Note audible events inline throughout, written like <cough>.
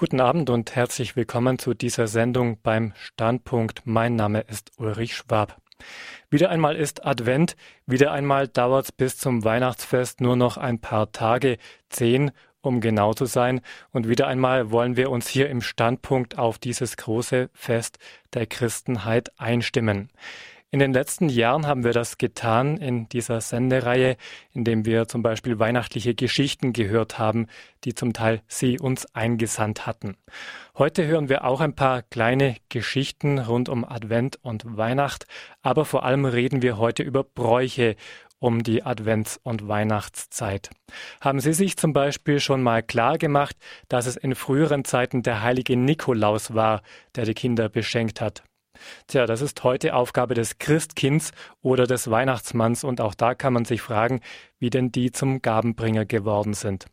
Guten Abend und herzlich willkommen zu dieser Sendung beim Standpunkt. Mein Name ist Ulrich Schwab. Wieder einmal ist Advent, wieder einmal dauert es bis zum Weihnachtsfest nur noch ein paar Tage, zehn um genau zu sein, und wieder einmal wollen wir uns hier im Standpunkt auf dieses große Fest der Christenheit einstimmen. In den letzten Jahren haben wir das getan in dieser Sendereihe, indem wir zum Beispiel weihnachtliche Geschichten gehört haben, die zum Teil Sie uns eingesandt hatten. Heute hören wir auch ein paar kleine Geschichten rund um Advent und Weihnacht, aber vor allem reden wir heute über Bräuche um die Advents- und Weihnachtszeit. Haben Sie sich zum Beispiel schon mal klar gemacht, dass es in früheren Zeiten der heilige Nikolaus war, der die Kinder beschenkt hat? Tja, das ist heute Aufgabe des Christkinds oder des Weihnachtsmanns und auch da kann man sich fragen, wie denn die zum Gabenbringer geworden sind.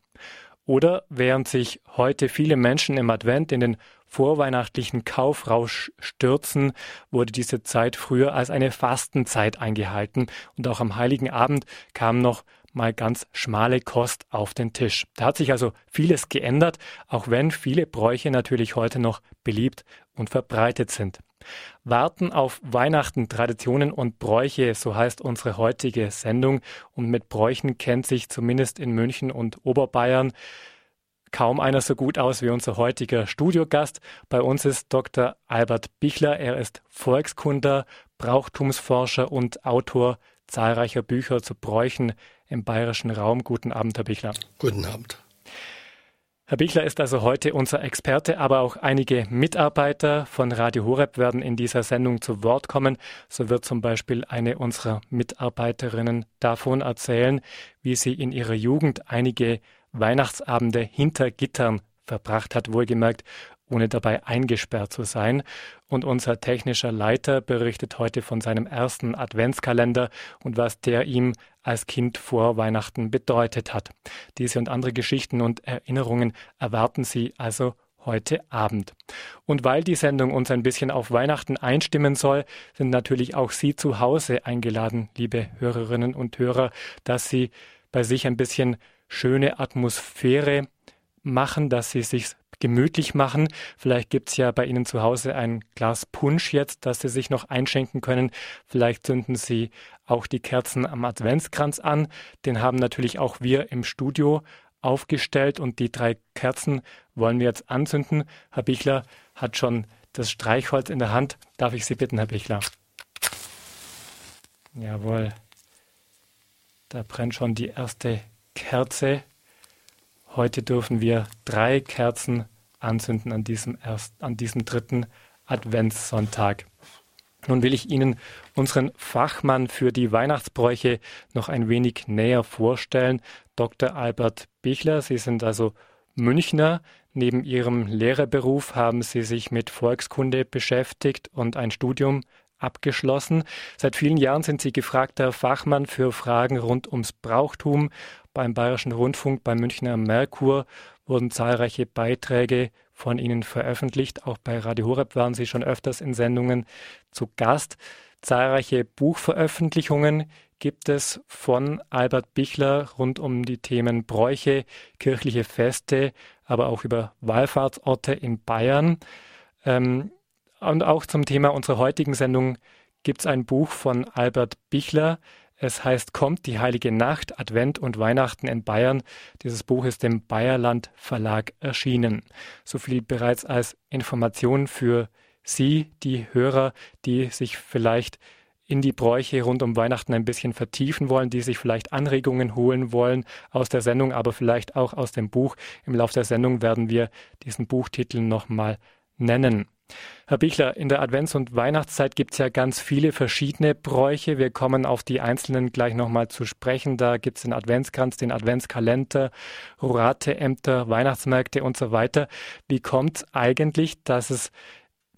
Oder während sich heute viele Menschen im Advent in den vorweihnachtlichen Kaufrausch stürzen, wurde diese Zeit früher als eine Fastenzeit eingehalten und auch am heiligen Abend kam noch mal ganz schmale Kost auf den Tisch. Da hat sich also vieles geändert, auch wenn viele Bräuche natürlich heute noch beliebt und verbreitet sind. Warten auf Weihnachten, Traditionen und Bräuche, so heißt unsere heutige Sendung. Und mit Bräuchen kennt sich zumindest in München und Oberbayern kaum einer so gut aus wie unser heutiger Studiogast. Bei uns ist Dr. Albert Bichler. Er ist Volkskunder, Brauchtumsforscher und Autor zahlreicher Bücher zu Bräuchen im bayerischen Raum. Guten Abend, Herr Bichler. Guten Abend. Herr Bichler ist also heute unser Experte, aber auch einige Mitarbeiter von Radio Horeb werden in dieser Sendung zu Wort kommen. So wird zum Beispiel eine unserer Mitarbeiterinnen davon erzählen, wie sie in ihrer Jugend einige Weihnachtsabende hinter Gittern verbracht hat, wohlgemerkt, ohne dabei eingesperrt zu sein. Und unser technischer Leiter berichtet heute von seinem ersten Adventskalender und was der ihm als Kind vor Weihnachten bedeutet hat. Diese und andere Geschichten und Erinnerungen erwarten Sie also heute Abend. Und weil die Sendung uns ein bisschen auf Weihnachten einstimmen soll, sind natürlich auch Sie zu Hause eingeladen, liebe Hörerinnen und Hörer, dass Sie bei sich ein bisschen schöne Atmosphäre machen, dass Sie sich gemütlich machen. Vielleicht gibt's ja bei Ihnen zu Hause ein Glas Punsch jetzt, das Sie sich noch einschenken können. Vielleicht zünden Sie auch die Kerzen am Adventskranz an. Den haben natürlich auch wir im Studio aufgestellt und die drei Kerzen wollen wir jetzt anzünden. Herr Bichler hat schon das Streichholz in der Hand. Darf ich Sie bitten, Herr Bichler? Jawohl. Da brennt schon die erste Kerze. Heute dürfen wir drei Kerzen anzünden an diesem, erst, an diesem dritten Adventssonntag. Nun will ich Ihnen unseren Fachmann für die Weihnachtsbräuche noch ein wenig näher vorstellen, Dr. Albert Bichler. Sie sind also Münchner. Neben Ihrem Lehrerberuf haben Sie sich mit Volkskunde beschäftigt und ein Studium abgeschlossen. Seit vielen Jahren sind Sie gefragter Fachmann für Fragen rund ums Brauchtum, beim Bayerischen Rundfunk, beim Münchner Merkur wurden zahlreiche Beiträge von Ihnen veröffentlicht. Auch bei Radio Horeb waren Sie schon öfters in Sendungen zu Gast. Zahlreiche Buchveröffentlichungen gibt es von Albert Bichler rund um die Themen Bräuche, kirchliche Feste, aber auch über Wallfahrtsorte in Bayern. Ähm, und auch zum Thema unserer heutigen Sendung gibt es ein Buch von Albert Bichler, es heißt Kommt die heilige Nacht, Advent und Weihnachten in Bayern. Dieses Buch ist im Bayerland Verlag erschienen. So viel bereits als Information für Sie, die Hörer, die sich vielleicht in die Bräuche rund um Weihnachten ein bisschen vertiefen wollen, die sich vielleicht Anregungen holen wollen aus der Sendung, aber vielleicht auch aus dem Buch. Im Laufe der Sendung werden wir diesen Buchtitel nochmal nennen. Herr Bichler, in der Advents- und Weihnachtszeit gibt es ja ganz viele verschiedene Bräuche. Wir kommen auf die einzelnen gleich nochmal zu sprechen. Da gibt es den Adventskranz, den Adventskalender, Rateämter, Weihnachtsmärkte und so weiter. Wie kommt es eigentlich, dass es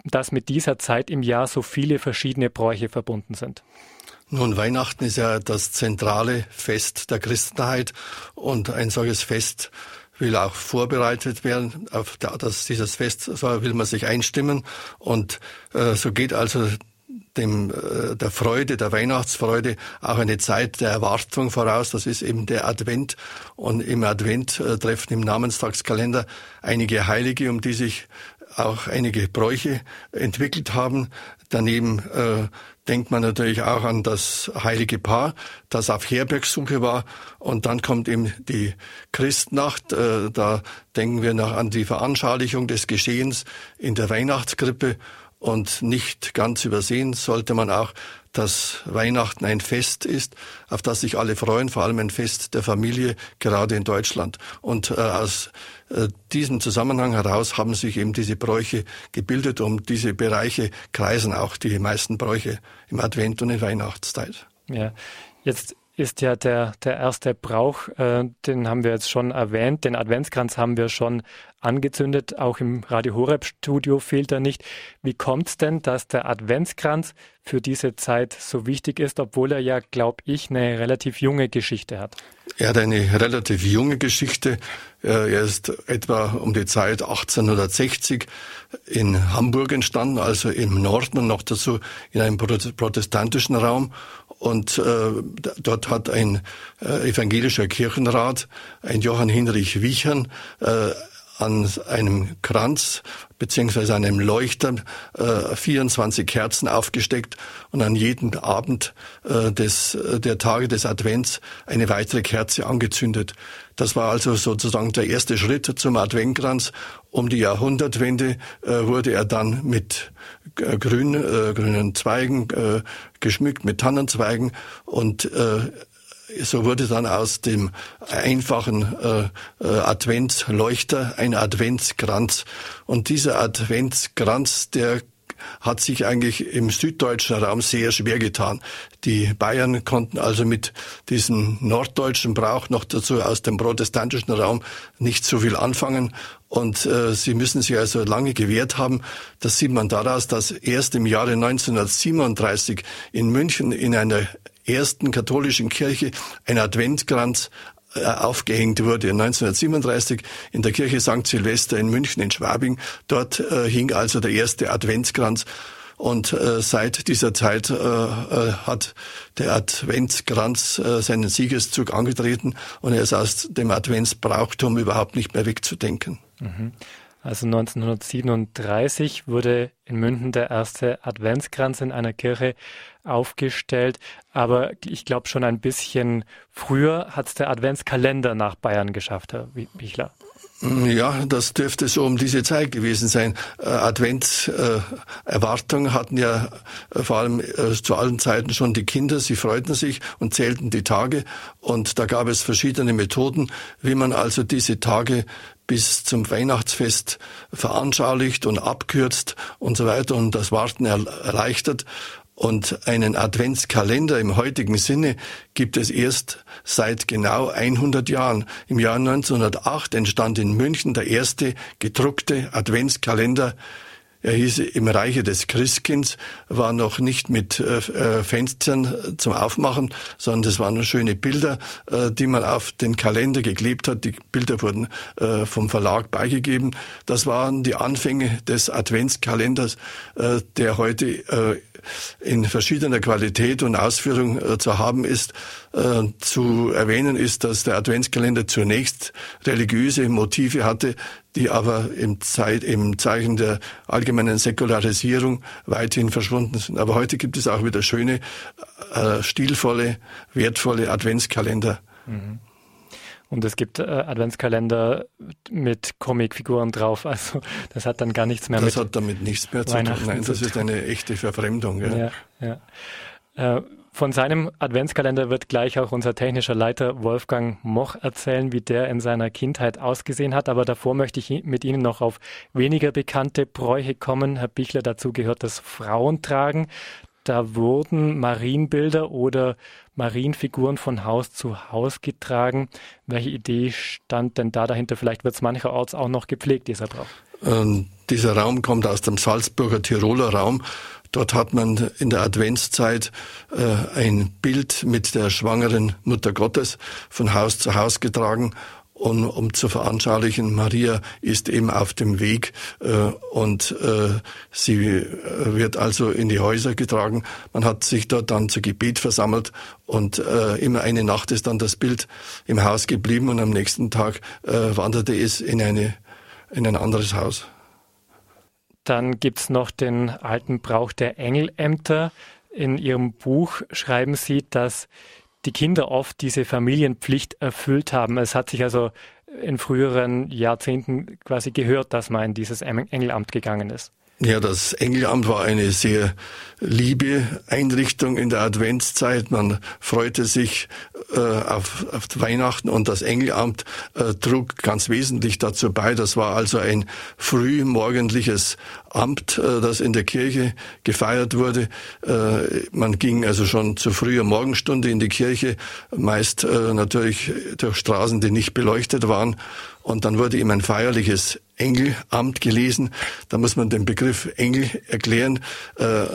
dass mit dieser Zeit im Jahr so viele verschiedene Bräuche verbunden sind? Nun, Weihnachten ist ja das zentrale Fest der Christenheit und ein solches Fest will auch vorbereitet werden. Auf das, dieses Fest will man sich einstimmen. Und äh, so geht also dem, äh, der Freude, der Weihnachtsfreude auch eine Zeit der Erwartung voraus. Das ist eben der Advent. Und im Advent äh, treffen im Namenstagskalender einige Heilige, um die sich auch einige Bräuche entwickelt haben. Daneben äh, denkt man natürlich auch an das heilige Paar, das auf Herbergsuche war. Und dann kommt eben die Christnacht. Äh, da denken wir noch an die Veranschaulichung des Geschehens in der Weihnachtskrippe. Und nicht ganz übersehen sollte man auch, dass Weihnachten ein Fest ist, auf das sich alle freuen, vor allem ein Fest der Familie, gerade in Deutschland. Und äh, aus äh, diesem Zusammenhang heraus haben sich eben diese Bräuche gebildet. Um diese Bereiche kreisen auch die meisten Bräuche im Advent und in Weihnachtszeit. Ja, jetzt ist ja der, der erste Brauch, äh, den haben wir jetzt schon erwähnt, den Adventskranz haben wir schon angezündet, auch im Radio Horeb Studio fehlt er nicht. Wie kommt es denn, dass der Adventskranz für diese Zeit so wichtig ist, obwohl er ja, glaube ich, eine relativ junge Geschichte hat? Er hat eine relativ junge Geschichte. Er ist etwa um die Zeit 1860 in Hamburg entstanden, also im Norden und noch dazu in einem protestantischen Raum. Und äh, dort hat ein äh, evangelischer Kirchenrat, ein Johann Hinrich Wiechern, äh, an einem Kranz beziehungsweise an einem Leuchter äh, 24 Kerzen aufgesteckt und an jedem Abend äh, des, äh, der Tage des Advents eine weitere Kerze angezündet. Das war also sozusagen der erste Schritt zum Adventkranz. Um die Jahrhundertwende äh, wurde er dann mit äh, grün, äh, grünen Zweigen geschmückt, mit Tannenzweigen und so wurde dann aus dem einfachen äh, äh, Adventsleuchter ein Adventskranz. Und dieser Adventskranz, der hat sich eigentlich im süddeutschen Raum sehr schwer getan. Die Bayern konnten also mit diesem norddeutschen Brauch noch dazu aus dem protestantischen Raum nicht so viel anfangen. Und äh, sie müssen sich also lange gewehrt haben. Das sieht man daraus, dass erst im Jahre 1937 in München in einer ersten katholischen Kirche ein Adventkranz äh, aufgehängt wurde 1937 in der Kirche St. Silvester in München in Schwabing. Dort äh, hing also der erste Adventskranz. Und äh, seit dieser Zeit äh, äh, hat der Adventskranz äh, seinen Siegeszug angetreten und er ist aus dem Adventsbrauchtum überhaupt nicht mehr wegzudenken. Mhm. Also 1937 wurde in München der erste Adventskranz in einer Kirche aufgestellt. Aber ich glaube schon ein bisschen früher hat es der Adventskalender nach Bayern geschafft, Herr Bichler. Ja, das dürfte so um diese Zeit gewesen sein. Äh, Adventserwartung äh, hatten ja äh, vor allem äh, zu allen Zeiten schon die Kinder. Sie freuten sich und zählten die Tage. Und da gab es verschiedene Methoden, wie man also diese Tage bis zum Weihnachtsfest veranschaulicht und abkürzt und so weiter und das Warten erleichtert. Und einen Adventskalender im heutigen Sinne gibt es erst seit genau 100 Jahren. Im Jahr 1908 entstand in München der erste gedruckte Adventskalender er hieß im Reiche des Christkinds, war noch nicht mit äh, äh, Fenstern zum Aufmachen, sondern das waren schöne Bilder, äh, die man auf den Kalender geklebt hat. Die Bilder wurden vom Verlag beigegeben. Das waren die Anfänge des Adventskalenders, der heute in verschiedener Qualität und Ausführung zu haben ist. Zu erwähnen ist, dass der Adventskalender zunächst religiöse Motive hatte, die aber im, Zeit, im Zeichen der allgemeinen Säkularisierung weithin verschwunden sind. Aber heute gibt es auch wieder schöne, äh, stilvolle, wertvolle Adventskalender. Mhm. Und es gibt äh, Adventskalender mit Comicfiguren drauf. Also das hat dann gar nichts mehr das mit. Das hat damit nichts mehr zu tun. Nein, das ist eine echte Verfremdung. Ja, ja. ja. Äh, von seinem Adventskalender wird gleich auch unser technischer Leiter Wolfgang Moch erzählen, wie der in seiner Kindheit ausgesehen hat. Aber davor möchte ich mit Ihnen noch auf weniger bekannte Bräuche kommen. Herr Bichler, dazu gehört das Frauentragen. Da wurden Marienbilder oder Marienfiguren von Haus zu Haus getragen. Welche Idee stand denn da dahinter? Vielleicht wird es mancherorts auch noch gepflegt, dieser Brauch. Ähm, dieser Raum kommt aus dem Salzburger Tiroler Raum. Dort hat man in der Adventszeit äh, ein Bild mit der schwangeren Mutter Gottes von Haus zu Haus getragen und um zu veranschaulichen, Maria ist eben auf dem Weg äh, und äh, sie äh, wird also in die Häuser getragen. Man hat sich dort dann zu Gebet versammelt und äh, immer eine Nacht ist dann das Bild im Haus geblieben und am nächsten Tag äh, wanderte es in, eine, in ein anderes Haus. Dann gibt's noch den alten Brauch der Engelämter. In Ihrem Buch schreiben Sie, dass die Kinder oft diese Familienpflicht erfüllt haben. Es hat sich also in früheren Jahrzehnten quasi gehört, dass man in dieses Engelamt gegangen ist. Ja, das Engelamt war eine sehr liebe Einrichtung in der Adventszeit. Man freute sich äh, auf, auf Weihnachten und das Engelamt äh, trug ganz wesentlich dazu bei. Das war also ein frühmorgendliches Amt, äh, das in der Kirche gefeiert wurde. Äh, man ging also schon zu früher Morgenstunde in die Kirche, meist äh, natürlich durch Straßen, die nicht beleuchtet waren. Und dann wurde ihm ein feierliches Engelamt gelesen. Da muss man den Begriff Engel erklären. Äh,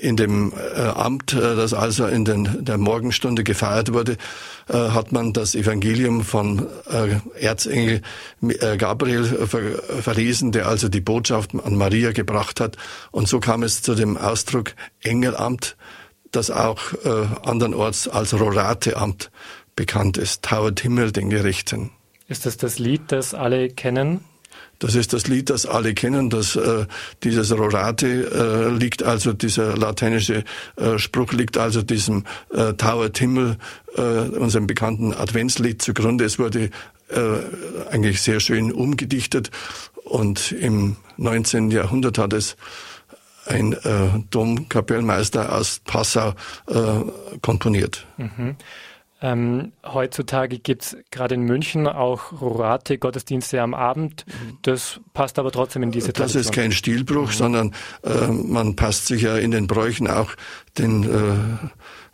in dem äh, Amt, äh, das also in den, der Morgenstunde gefeiert wurde, hat man das Evangelium von Erzengel Gabriel verlesen, der also die Botschaft an Maria gebracht hat. Und so kam es zu dem Ausdruck Engelamt, das auch andernorts als Rorateamt bekannt ist. Tauert Himmel den Gerechten. Ist das das Lied, das alle kennen? Das ist das Lied, das alle kennen. Das, äh, dieses Rorate äh, liegt also, dieser lateinische äh, Spruch liegt also diesem äh, Tauert Himmel, äh, unserem bekannten Adventslied zugrunde. Es wurde äh, eigentlich sehr schön umgedichtet und im 19. Jahrhundert hat es ein äh, Domkapellmeister aus Passau äh, komponiert. Mhm. Ähm, heutzutage gibt es gerade in München auch rurate Gottesdienste am Abend. Das passt aber trotzdem in diese Tradition. Das ist kein Stilbruch, mhm. sondern äh, man passt sich ja in den Bräuchen auch den äh,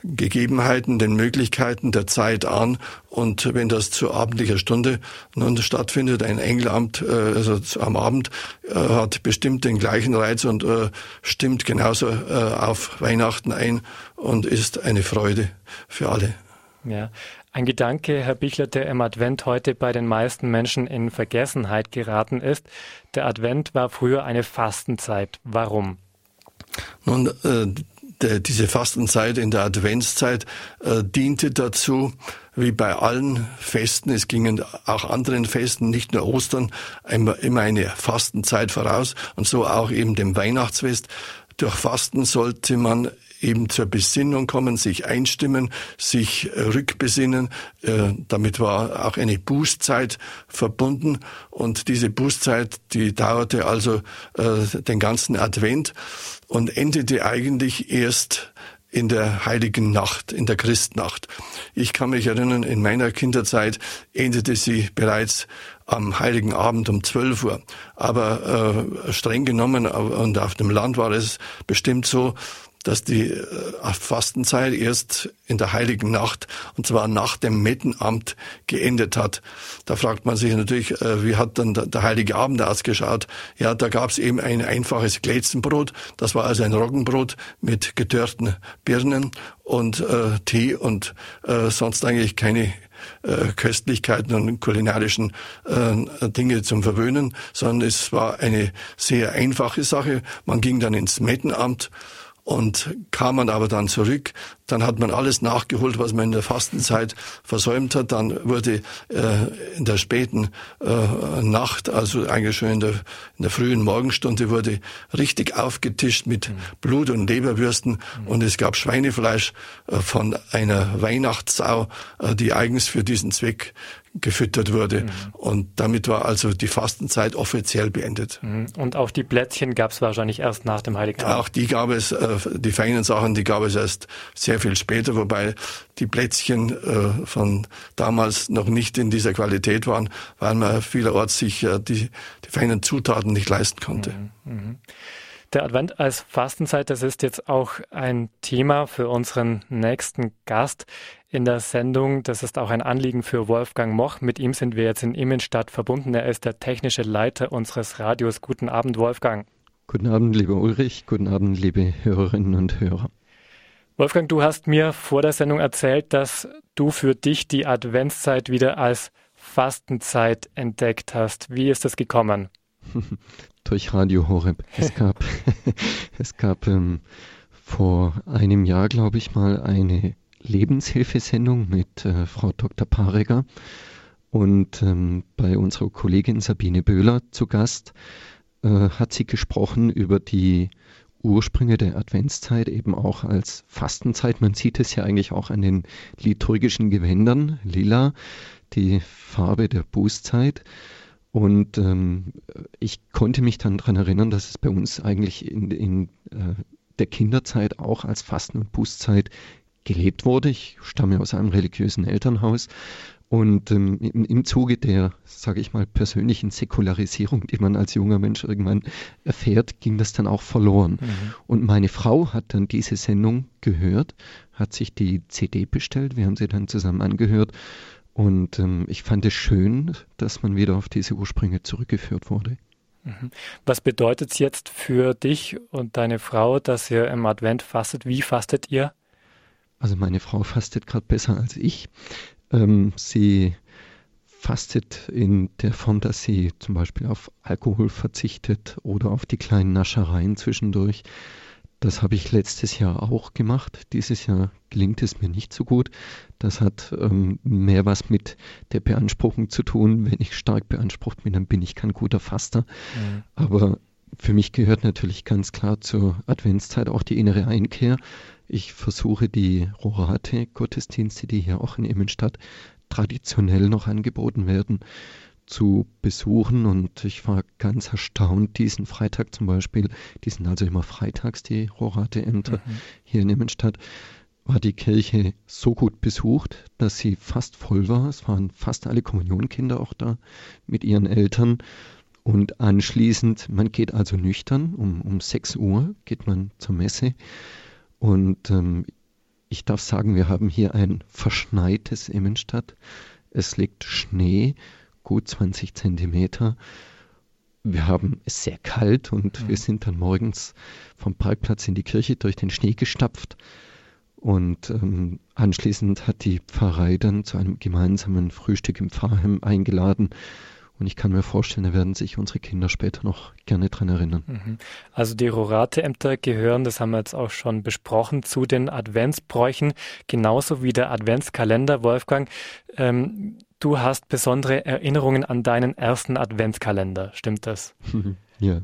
Gegebenheiten, den Möglichkeiten der Zeit an. Und wenn das zu abendlicher Stunde nun stattfindet, ein Engelamt, äh, also am Abend, äh, hat bestimmt den gleichen Reiz und äh, stimmt genauso äh, auf Weihnachten ein und ist eine Freude für alle. Ja, ein Gedanke, Herr Bichler, der im Advent heute bei den meisten Menschen in Vergessenheit geraten ist. Der Advent war früher eine Fastenzeit. Warum? Nun, äh, diese Fastenzeit in der Adventszeit äh, diente dazu, wie bei allen Festen, es gingen auch anderen Festen, nicht nur Ostern, immer, immer eine Fastenzeit voraus und so auch eben dem Weihnachtsfest. Durch Fasten sollte man eben zur Besinnung kommen, sich einstimmen, sich äh, rückbesinnen. Äh, damit war auch eine Bußzeit verbunden und diese Bußzeit, die dauerte also äh, den ganzen Advent und endete eigentlich erst in der heiligen Nacht, in der Christnacht. Ich kann mich erinnern, in meiner Kinderzeit endete sie bereits am heiligen Abend um 12 Uhr. Aber äh, streng genommen und auf dem Land war es bestimmt so, dass die äh, Fastenzeit erst in der heiligen Nacht, und zwar nach dem Mettenamt, geendet hat. Da fragt man sich natürlich, äh, wie hat dann der heilige Abend ausgeschaut? Ja, da gab es eben ein einfaches Glätzenbrot. Das war also ein Roggenbrot mit gedörrten Birnen und äh, Tee und äh, sonst eigentlich keine äh, Köstlichkeiten und kulinarischen äh, Dinge zum Verwöhnen, sondern es war eine sehr einfache Sache. Man ging dann ins Mettenamt und kam man aber dann zurück, dann hat man alles nachgeholt, was man in der Fastenzeit versäumt hat. Dann wurde äh, in der späten äh, Nacht, also eigentlich schon in der, in der frühen Morgenstunde, wurde richtig aufgetischt mit mhm. Blut und Leberwürsten mhm. und es gab Schweinefleisch äh, von einer Weihnachtssau, äh, die eigens für diesen Zweck gefüttert wurde. Mhm. Und damit war also die Fastenzeit offiziell beendet. Mhm. Und auch die Plätzchen gab es wahrscheinlich erst nach dem Heiligen Abend. Auch die gab es, äh, die feinen Sachen, die gab es erst sehr viel später, wobei die Plätzchen äh, von damals noch nicht in dieser Qualität waren, weil man vielerorts sich äh, die, die feinen Zutaten nicht leisten konnte. Mhm. Der Advent als Fastenzeit, das ist jetzt auch ein Thema für unseren nächsten Gast in der Sendung. Das ist auch ein Anliegen für Wolfgang Moch. Mit ihm sind wir jetzt in Immenstadt verbunden. Er ist der technische Leiter unseres Radios. Guten Abend, Wolfgang. Guten Abend, lieber Ulrich. Guten Abend, liebe Hörerinnen und Hörer. Wolfgang, du hast mir vor der Sendung erzählt, dass du für dich die Adventszeit wieder als Fastenzeit entdeckt hast. Wie ist das gekommen? <laughs> Durch Radio Horeb. Es gab, <laughs> es gab ähm, vor einem Jahr, glaube ich mal, eine Lebenshilfesendung mit äh, Frau Dr. Pareger und ähm, bei unserer Kollegin Sabine Böhler zu Gast äh, hat sie gesprochen über die Ursprünge der Adventszeit eben auch als Fastenzeit. Man sieht es ja eigentlich auch an den liturgischen Gewändern, lila, die Farbe der Bußzeit. Und ähm, ich konnte mich dann daran erinnern, dass es bei uns eigentlich in, in äh, der Kinderzeit auch als Fasten- und Bußzeit gelebt wurde. Ich stamme aus einem religiösen Elternhaus und ähm, im, im Zuge der, sage ich mal, persönlichen Säkularisierung, die man als junger Mensch irgendwann erfährt, ging das dann auch verloren. Mhm. Und meine Frau hat dann diese Sendung gehört, hat sich die CD bestellt, wir haben sie dann zusammen angehört. Und ähm, ich fand es schön, dass man wieder auf diese Ursprünge zurückgeführt wurde. Mhm. Was bedeutet es jetzt für dich und deine Frau, dass ihr im Advent fastet? Wie fastet ihr? Also meine Frau fastet gerade besser als ich. Ähm, sie fastet in der Form, dass sie zum Beispiel auf Alkohol verzichtet oder auf die kleinen Naschereien zwischendurch. Das habe ich letztes Jahr auch gemacht. Dieses Jahr gelingt es mir nicht so gut. Das hat ähm, mehr was mit der Beanspruchung zu tun. Wenn ich stark beansprucht bin, dann bin ich kein guter Faster. Mhm. Aber für mich gehört natürlich ganz klar zur Adventszeit auch die innere Einkehr. Ich versuche die Rorate-Gottesdienste, die hier auch in Immenstadt traditionell noch angeboten werden, zu besuchen. Und ich war ganz erstaunt, diesen Freitag zum Beispiel, die sind also immer freitags, die Rorate-Ämter mhm. hier in Immenstadt, war die Kirche so gut besucht, dass sie fast voll war. Es waren fast alle Kommunionkinder auch da mit ihren Eltern. Und anschließend, man geht also nüchtern, um, um 6 Uhr geht man zur Messe und ähm, ich darf sagen, wir haben hier ein verschneites Immenstadt. Es liegt Schnee, gut 20 Zentimeter. Wir haben es sehr kalt und mhm. wir sind dann morgens vom Parkplatz in die Kirche durch den Schnee gestapft. Und ähm, anschließend hat die Pfarrei dann zu einem gemeinsamen Frühstück im Pfarrheim eingeladen. Und ich kann mir vorstellen, da werden sich unsere Kinder später noch gerne dran erinnern. Mhm. Also die Rorate-Ämter gehören, das haben wir jetzt auch schon besprochen, zu den Adventsbräuchen, genauso wie der Adventskalender. Wolfgang, ähm, du hast besondere Erinnerungen an deinen ersten Adventskalender, stimmt das? <laughs> ja.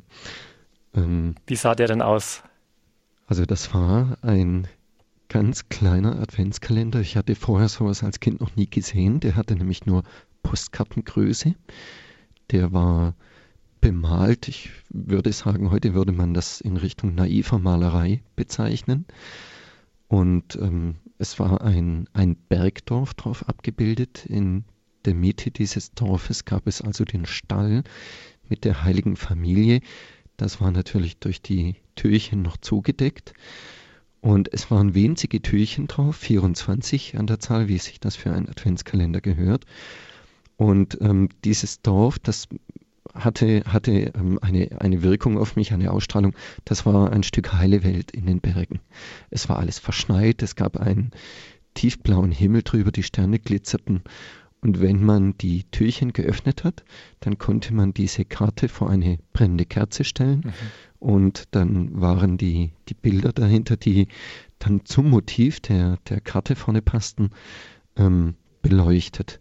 Ähm, wie sah der denn aus? Also das war ein ganz kleiner Adventskalender. Ich hatte vorher sowas als Kind noch nie gesehen. Der hatte nämlich nur Postkartengröße. Der war bemalt. Ich würde sagen, heute würde man das in Richtung naiver Malerei bezeichnen. Und ähm, es war ein, ein Bergdorf drauf abgebildet. In der Mitte dieses Dorfes gab es also den Stall mit der heiligen Familie. Das war natürlich durch die Türchen noch zugedeckt. Und es waren winzige Türchen drauf, 24 an der Zahl, wie sich das für einen Adventskalender gehört. Und ähm, dieses Dorf, das hatte, hatte ähm, eine, eine Wirkung auf mich, eine Ausstrahlung. Das war ein Stück heile Welt in den Bergen. Es war alles verschneit, es gab einen tiefblauen Himmel drüber, die Sterne glitzerten. Und wenn man die Türchen geöffnet hat, dann konnte man diese Karte vor eine brennende Kerze stellen. Mhm. Und dann waren die, die Bilder dahinter, die dann zum Motiv der, der Karte vorne passten, ähm, beleuchtet.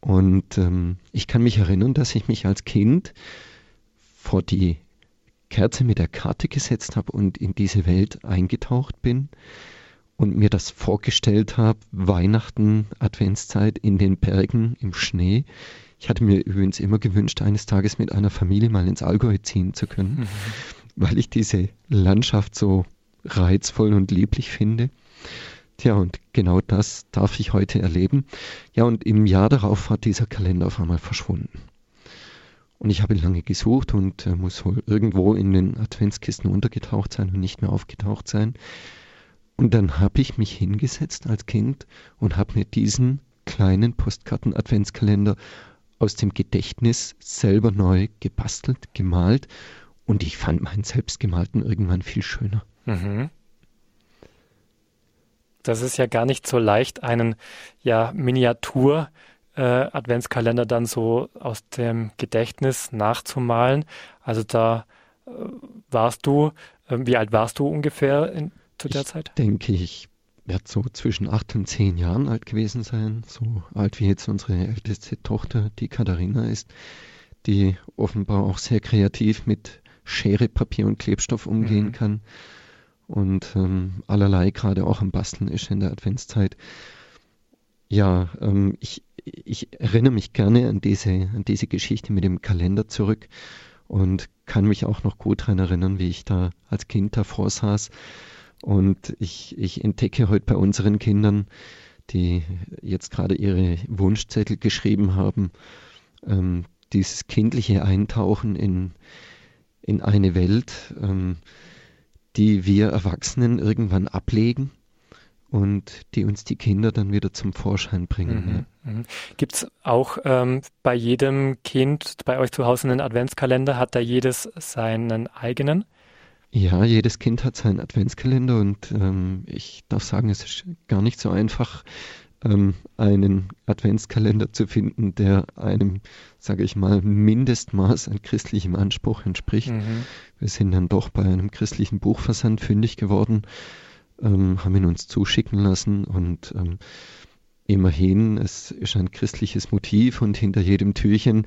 Und ähm, ich kann mich erinnern, dass ich mich als Kind vor die Kerze mit der Karte gesetzt habe und in diese Welt eingetaucht bin und mir das vorgestellt habe, Weihnachten, Adventszeit in den Bergen, im Schnee. Ich hatte mir übrigens immer gewünscht, eines Tages mit einer Familie mal ins Allgäu ziehen zu können, mhm. weil ich diese Landschaft so reizvoll und lieblich finde. Tja, und genau das darf ich heute erleben. Ja, und im Jahr darauf war dieser Kalender auf einmal verschwunden. Und ich habe lange gesucht und er muss wohl irgendwo in den Adventskisten untergetaucht sein und nicht mehr aufgetaucht sein. Und dann habe ich mich hingesetzt als Kind und habe mir diesen kleinen Postkarten-Adventskalender aus dem Gedächtnis selber neu gebastelt, gemalt und ich fand meinen selbstgemalten irgendwann viel schöner. Mhm. Das ist ja gar nicht so leicht, einen ja, Miniatur äh, Adventskalender dann so aus dem Gedächtnis nachzumalen. Also da äh, warst du, äh, wie alt warst du ungefähr in, zu der ich Zeit? Denke ich, werde so zwischen acht und zehn Jahren alt gewesen sein, so alt wie jetzt unsere älteste Tochter, die Katharina ist, die offenbar auch sehr kreativ mit Schere, Papier und Klebstoff umgehen mhm. kann und ähm, allerlei gerade auch am Basteln ist in der Adventszeit. Ja, ähm, ich, ich erinnere mich gerne an diese, an diese Geschichte mit dem Kalender zurück und kann mich auch noch gut daran erinnern, wie ich da als Kind davor saß. Und ich, ich entdecke heute bei unseren Kindern, die jetzt gerade ihre Wunschzettel geschrieben haben, ähm, dieses kindliche Eintauchen in, in eine Welt, ähm, die wir Erwachsenen irgendwann ablegen und die uns die Kinder dann wieder zum Vorschein bringen. Mhm, mhm. Gibt es auch ähm, bei jedem Kind bei euch zu Hause einen Adventskalender? Hat da jedes seinen eigenen? Ja, jedes Kind hat seinen Adventskalender und ähm, ich darf sagen, es ist gar nicht so einfach, ähm, einen Adventskalender zu finden, der einem, sage ich mal, Mindestmaß an christlichem Anspruch entspricht. Mhm. Wir sind dann doch bei einem christlichen Buchversand fündig geworden, ähm, haben ihn uns zuschicken lassen und ähm, immerhin, es ist ein christliches Motiv und hinter jedem Türchen,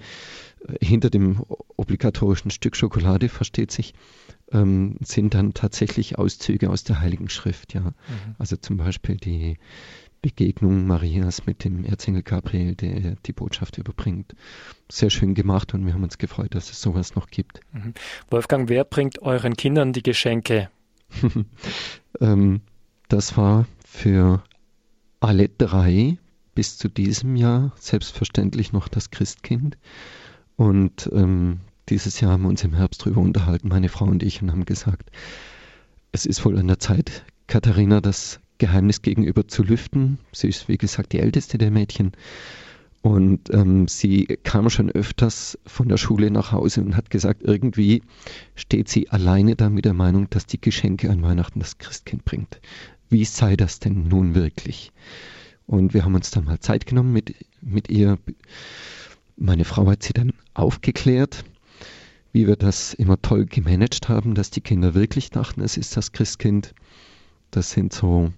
hinter dem obligatorischen Stück Schokolade, versteht sich, ähm, sind dann tatsächlich Auszüge aus der Heiligen Schrift, ja. Mhm. Also zum Beispiel die Begegnung Marias mit dem Erzengel Gabriel, der die Botschaft überbringt. Sehr schön gemacht und wir haben uns gefreut, dass es sowas noch gibt. Mhm. Wolfgang, wer bringt euren Kindern die Geschenke? <laughs> ähm, das war für alle drei bis zu diesem Jahr selbstverständlich noch das Christkind. Und ähm, dieses Jahr haben wir uns im Herbst darüber unterhalten, meine Frau und ich, und haben gesagt, es ist wohl an der Zeit, Katharina, das Geheimnis gegenüber zu lüften. Sie ist, wie gesagt, die älteste der Mädchen. Und ähm, sie kam schon öfters von der Schule nach Hause und hat gesagt, irgendwie steht sie alleine da mit der Meinung, dass die Geschenke an Weihnachten das Christkind bringt. Wie sei das denn nun wirklich? Und wir haben uns dann mal Zeit genommen mit, mit ihr. Meine Frau hat sie dann aufgeklärt, wie wir das immer toll gemanagt haben, dass die Kinder wirklich dachten, es ist das Christkind. Das sind so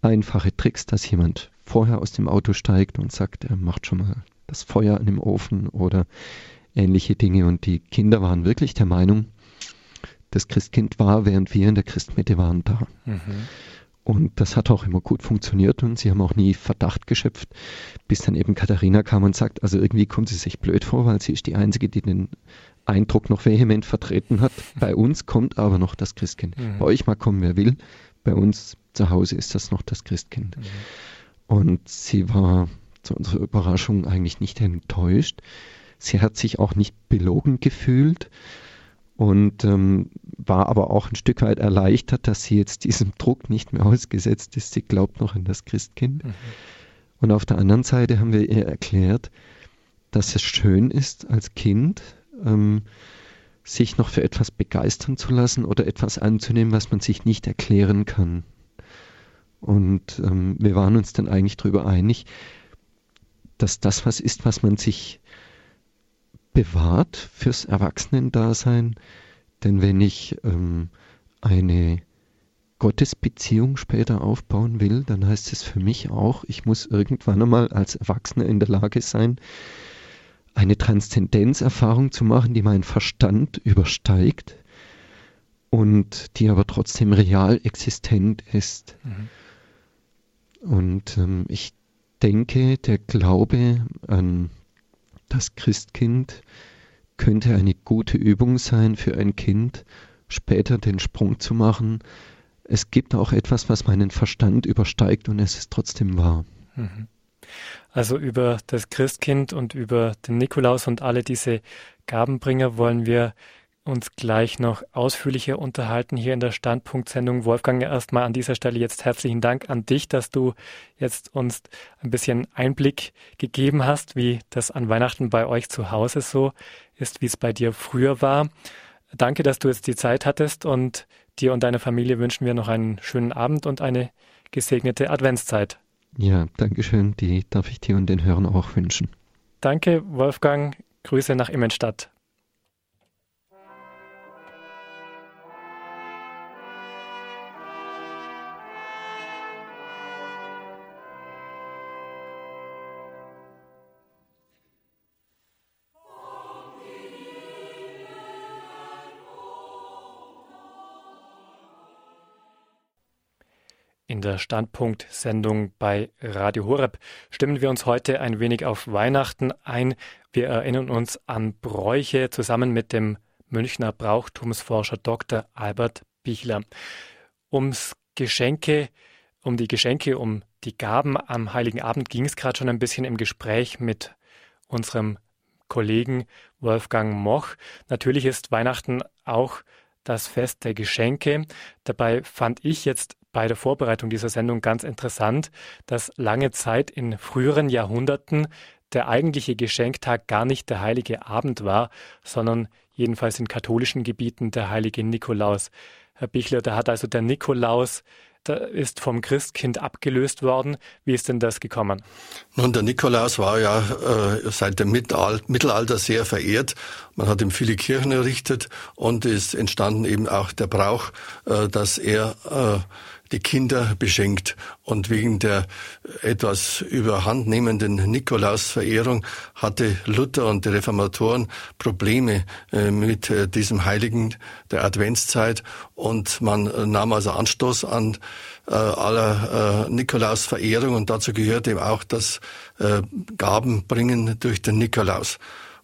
einfache Tricks, dass jemand vorher aus dem Auto steigt und sagt, er macht schon mal das Feuer an dem Ofen oder ähnliche Dinge. Und die Kinder waren wirklich der Meinung, das Christkind war, während wir in der Christmitte waren, da. Mhm. Und das hat auch immer gut funktioniert und sie haben auch nie Verdacht geschöpft, bis dann eben Katharina kam und sagt, also irgendwie kommt sie sich blöd vor, weil sie ist die Einzige, die den Eindruck noch vehement vertreten hat. <laughs> Bei uns kommt aber noch das Christkind. Mhm. Bei euch mal kommen, wer will. Bei uns zu Hause ist das noch das Christkind. Mhm. Und sie war zu unserer Überraschung eigentlich nicht enttäuscht. Sie hat sich auch nicht belogen gefühlt und ähm, war aber auch ein Stück weit erleichtert, dass sie jetzt diesem Druck nicht mehr ausgesetzt ist. Sie glaubt noch an das Christkind. Mhm. Und auf der anderen Seite haben wir ihr erklärt, dass es schön ist, als Kind ähm, sich noch für etwas begeistern zu lassen oder etwas anzunehmen, was man sich nicht erklären kann. Und ähm, wir waren uns dann eigentlich darüber einig, dass das was ist, was man sich bewahrt fürs Erwachsenendasein. Denn wenn ich ähm, eine Gottesbeziehung später aufbauen will, dann heißt es für mich auch, ich muss irgendwann einmal als Erwachsener in der Lage sein, eine Transzendenzerfahrung zu machen, die meinen Verstand übersteigt und die aber trotzdem real existent ist. Mhm. Und ähm, ich denke, der Glaube an das Christkind könnte eine gute Übung sein für ein Kind, später den Sprung zu machen. Es gibt auch etwas, was meinen Verstand übersteigt und es ist trotzdem wahr. Mhm. Also über das Christkind und über den Nikolaus und alle diese Gabenbringer wollen wir uns gleich noch ausführlicher unterhalten hier in der Standpunktsendung. Wolfgang, erstmal an dieser Stelle jetzt herzlichen Dank an dich, dass du jetzt uns ein bisschen Einblick gegeben hast, wie das an Weihnachten bei euch zu Hause so ist, wie es bei dir früher war. Danke, dass du jetzt die Zeit hattest und dir und deiner Familie wünschen wir noch einen schönen Abend und eine gesegnete Adventszeit. Ja, Dankeschön. Die darf ich dir und den Hörern auch wünschen. Danke, Wolfgang. Grüße nach Immenstadt. In der Standpunkt-Sendung bei Radio Horeb stimmen wir uns heute ein wenig auf Weihnachten ein. Wir erinnern uns an Bräuche zusammen mit dem Münchner Brauchtumsforscher Dr. Albert Bichler. Ums Geschenke, um die Geschenke, um die Gaben am Heiligen Abend ging es gerade schon ein bisschen im Gespräch mit unserem Kollegen Wolfgang Moch. Natürlich ist Weihnachten auch das Fest der Geschenke. Dabei fand ich jetzt bei der Vorbereitung dieser Sendung ganz interessant, dass lange Zeit in früheren Jahrhunderten der eigentliche Geschenktag gar nicht der heilige Abend war, sondern jedenfalls in katholischen Gebieten der heilige Nikolaus. Herr Bichler, da hat also der Nikolaus ist vom Christkind abgelöst worden. Wie ist denn das gekommen? Nun, der Nikolaus war ja äh, seit dem Mittelalter sehr verehrt. Man hat ihm viele Kirchen errichtet und es ist entstanden eben auch der Brauch, äh, dass er äh, die Kinder beschenkt. Und wegen der etwas überhandnehmenden Nikolausverehrung hatte Luther und die Reformatoren Probleme äh, mit äh, diesem Heiligen der Adventszeit und man nahm also Anstoß an äh, aller Nikolausverehrung und dazu gehört eben auch das Gaben bringen durch den Nikolaus.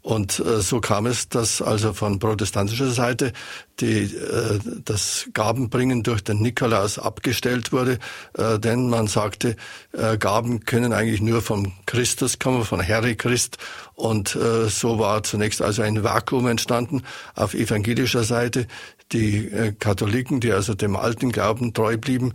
Und äh, so kam es, dass also von protestantischer Seite die, äh, das Gabenbringen durch den Nikolaus abgestellt wurde, äh, denn man sagte, äh, Gaben können eigentlich nur vom Christus kommen, von Herre Christ. Und äh, so war zunächst also ein Vakuum entstanden auf evangelischer Seite. Die äh, Katholiken, die also dem alten Glauben treu blieben,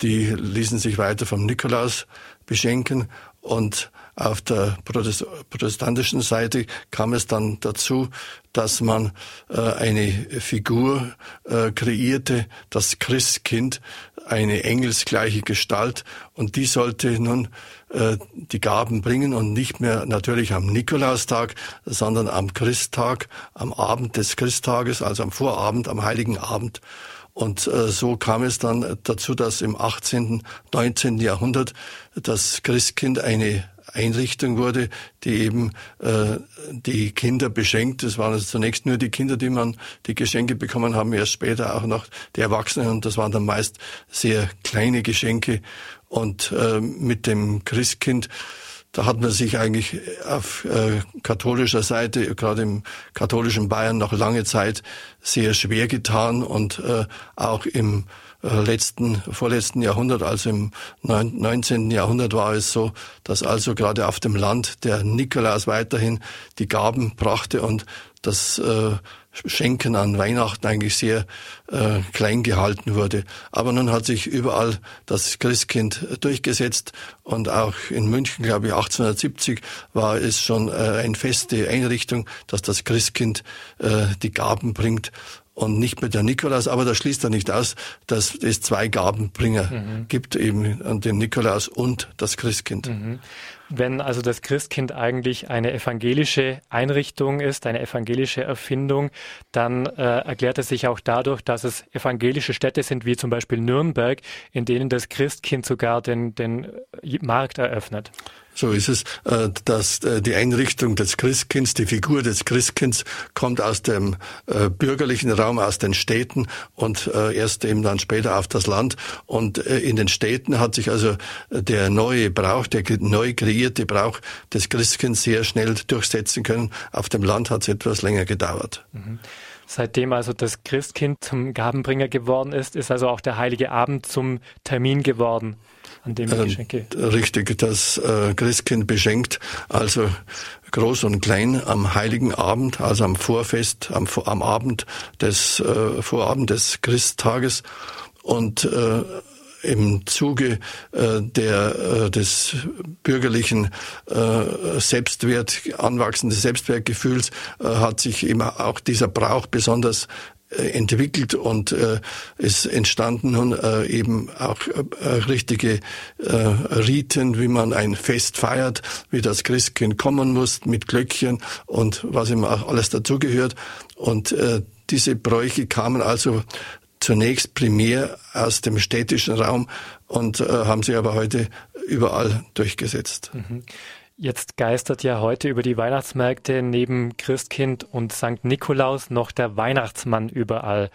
die ließen sich weiter vom Nikolaus beschenken und auf der protestantischen Seite kam es dann dazu, dass man äh, eine Figur äh, kreierte, das Christkind, eine engelsgleiche Gestalt, und die sollte nun äh, die Gaben bringen und nicht mehr natürlich am Nikolaustag, sondern am Christtag, am Abend des Christtages, also am Vorabend, am Heiligen Abend. Und äh, so kam es dann dazu, dass im 18., 19. Jahrhundert das Christkind eine Einrichtung wurde, die eben äh, die Kinder beschenkt. Das waren also zunächst nur die Kinder, die man die Geschenke bekommen haben, erst später auch noch die Erwachsenen und das waren dann meist sehr kleine Geschenke. Und äh, mit dem Christkind da hat man sich eigentlich auf äh, katholischer Seite, gerade im katholischen Bayern, noch lange Zeit sehr schwer getan und äh, auch im letzten, vorletzten Jahrhundert, also im 19. Jahrhundert war es so, dass also gerade auf dem Land der Nikolaus weiterhin die Gaben brachte und das äh, Schenken an Weihnachten eigentlich sehr äh, klein gehalten wurde. Aber nun hat sich überall das Christkind durchgesetzt und auch in München, glaube ich, 1870 war es schon äh, eine feste Einrichtung, dass das Christkind äh, die Gaben bringt und nicht mehr der Nikolaus, aber das schließt er nicht aus, dass es zwei Gabenbringer mhm. gibt, eben den Nikolaus und das Christkind. Mhm. Wenn also das Christkind eigentlich eine evangelische Einrichtung ist, eine evangelische Erfindung, dann äh, erklärt es sich auch dadurch, dass es evangelische Städte sind, wie zum Beispiel Nürnberg, in denen das Christkind sogar den, den Markt eröffnet. So ist es, äh, dass äh, die Einrichtung des Christkinds, die Figur des Christkinds kommt aus dem äh, bürgerlichen Raum, aus den Städten und erst eben dann später auf das Land. Und in den Städten hat sich also der neue Brauch, der neu kreierte Brauch des Christkinds sehr schnell durchsetzen können. Auf dem Land hat es etwas länger gedauert. Mhm. Seitdem also das Christkind zum Gabenbringer geworden ist, ist also auch der Heilige Abend zum Termin geworden an dem äh, Geschenke. Richtig, das äh, Christkind beschenkt also groß und klein am Heiligen Abend, also am Vorfest, am, am Abend des äh, Vorabend des Christtages und äh, im Zuge äh, der, äh, des bürgerlichen äh, Selbstwert, anwachsenden Selbstwertgefühls äh, hat sich eben auch dieser Brauch besonders entwickelt und äh, ist entstanden nun äh, eben auch äh, richtige äh, Riten, wie man ein Fest feiert, wie das Christkind kommen muss mit Glöckchen und was ihm auch alles dazugehört. Und äh, diese Bräuche kamen also zunächst primär aus dem städtischen Raum und äh, haben sich aber heute überall durchgesetzt. Mhm. Jetzt geistert ja heute über die Weihnachtsmärkte neben Christkind und St. Nikolaus noch der Weihnachtsmann überall.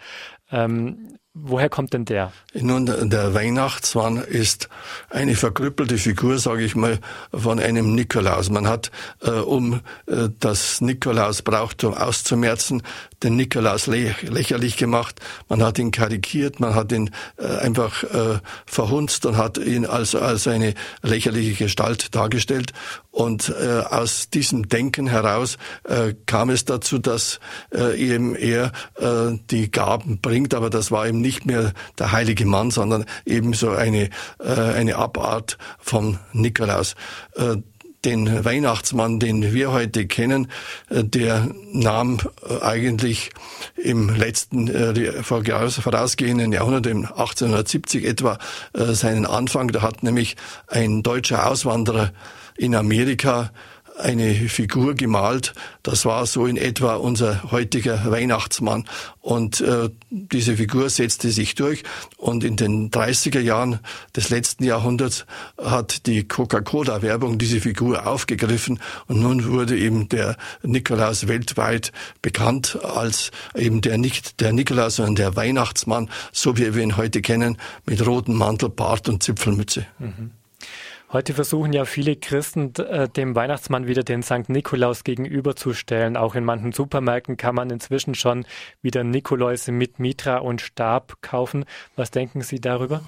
Ähm, woher kommt denn der? Nun, der Weihnachtsmann ist eine verkrüppelte Figur, sage ich mal, von einem Nikolaus. Man hat, äh, um äh, das Nikolausbrauchtum auszumerzen, den Nikolaus lä lächerlich gemacht. Man hat ihn karikiert, man hat ihn äh, einfach äh, verhunzt und hat ihn als, als eine lächerliche Gestalt dargestellt. Und äh, aus diesem Denken heraus äh, kam es dazu, dass äh, eben er äh, die Gaben bringt, aber das war eben nicht mehr der heilige Mann, sondern eben so eine, äh, eine Abart von Nikolaus. Äh, den Weihnachtsmann, den wir heute kennen, äh, der nahm äh, eigentlich im letzten äh, vorausgehenden Jahrhundert, im 1870 etwa, seinen Anfang. Da hat nämlich ein deutscher Auswanderer in Amerika eine Figur gemalt. Das war so in etwa unser heutiger Weihnachtsmann. Und äh, diese Figur setzte sich durch. Und in den 30er Jahren des letzten Jahrhunderts hat die Coca-Cola-Werbung diese Figur aufgegriffen. Und nun wurde eben der Nikolaus weltweit bekannt als eben der nicht der Nikolaus, sondern der Weihnachtsmann, so wie wir ihn heute kennen, mit rotem Mantel, Bart und Zipfelmütze. Mhm. Heute versuchen ja viele Christen, äh, dem Weihnachtsmann wieder den St. Nikolaus gegenüberzustellen. Auch in manchen Supermärkten kann man inzwischen schon wieder Nikoläuse mit Mitra und Stab kaufen. Was denken Sie darüber?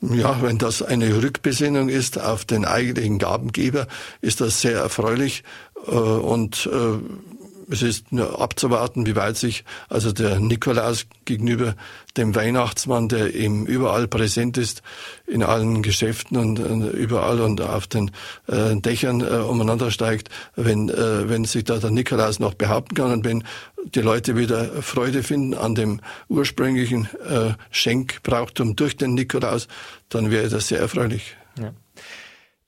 Ja, wenn das eine Rückbesinnung ist auf den eigentlichen Gabengeber, ist das sehr erfreulich. Äh, und äh, es ist nur abzuwarten, wie weit sich also der Nikolaus gegenüber dem Weihnachtsmann, der eben überall präsent ist, in allen Geschäften und, und überall und auf den äh, Dächern äh, umeinander steigt, wenn, äh, wenn sich da der Nikolaus noch behaupten kann und wenn die Leute wieder Freude finden an dem ursprünglichen äh, Schenkbrauchtum durch den Nikolaus, dann wäre das sehr erfreulich.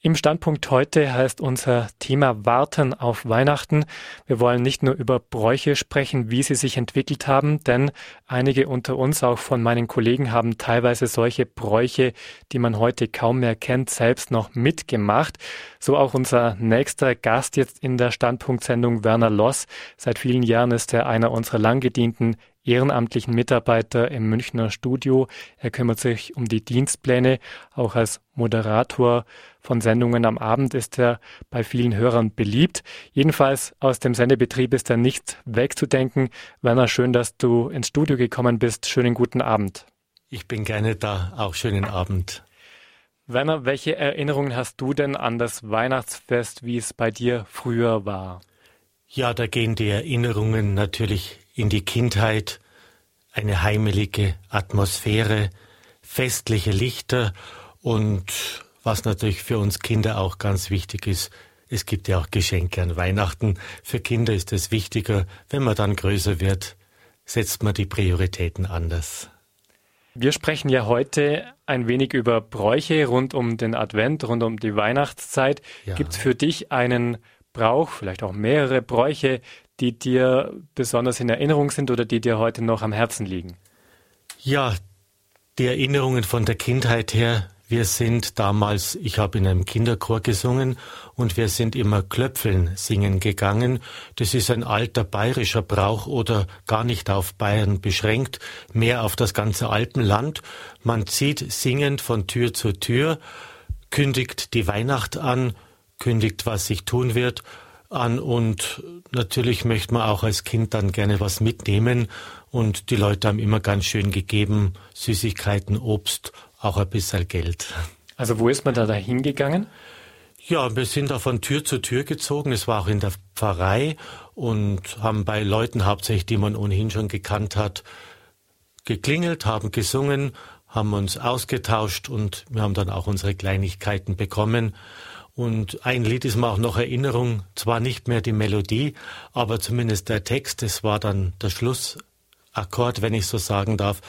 Im Standpunkt heute heißt unser Thema Warten auf Weihnachten. Wir wollen nicht nur über Bräuche sprechen, wie sie sich entwickelt haben, denn einige unter uns, auch von meinen Kollegen, haben teilweise solche Bräuche, die man heute kaum mehr kennt, selbst noch mitgemacht. So auch unser nächster Gast jetzt in der Standpunktsendung, Werner Loss. Seit vielen Jahren ist er einer unserer langgedienten ehrenamtlichen Mitarbeiter im Münchner Studio. Er kümmert sich um die Dienstpläne. Auch als Moderator von Sendungen am Abend ist er bei vielen Hörern beliebt. Jedenfalls aus dem Sendebetrieb ist er nicht wegzudenken. Werner, schön, dass du ins Studio gekommen bist. Schönen guten Abend. Ich bin gerne da. Auch schönen Abend. Werner, welche Erinnerungen hast du denn an das Weihnachtsfest, wie es bei dir früher war? Ja, da gehen die Erinnerungen natürlich in die Kindheit, eine heimelige Atmosphäre, festliche Lichter und was natürlich für uns Kinder auch ganz wichtig ist, es gibt ja auch Geschenke an Weihnachten. Für Kinder ist es wichtiger, wenn man dann größer wird, setzt man die Prioritäten anders. Wir sprechen ja heute ein wenig über Bräuche rund um den Advent, rund um die Weihnachtszeit. Ja. Gibt es für dich einen Brauch, vielleicht auch mehrere Bräuche, die dir besonders in Erinnerung sind oder die dir heute noch am Herzen liegen? Ja, die Erinnerungen von der Kindheit her. Wir sind damals, ich habe in einem Kinderchor gesungen und wir sind immer Klöpfeln singen gegangen. Das ist ein alter bayerischer Brauch oder gar nicht auf Bayern beschränkt, mehr auf das ganze Alpenland. Man zieht singend von Tür zu Tür, kündigt die Weihnacht an, kündigt, was sich tun wird an und natürlich möchte man auch als Kind dann gerne was mitnehmen und die Leute haben immer ganz schön gegeben, Süßigkeiten, Obst, auch ein bisschen Geld. Also wo ist man da hingegangen? Ja, wir sind da von Tür zu Tür gezogen. Es war auch in der Pfarrei und haben bei Leuten hauptsächlich, die man ohnehin schon gekannt hat, geklingelt, haben gesungen, haben uns ausgetauscht und wir haben dann auch unsere Kleinigkeiten bekommen. Und ein Lied ist mir auch noch Erinnerung, zwar nicht mehr die Melodie, aber zumindest der Text, es war dann der Schluss Akkord, wenn ich so sagen darf.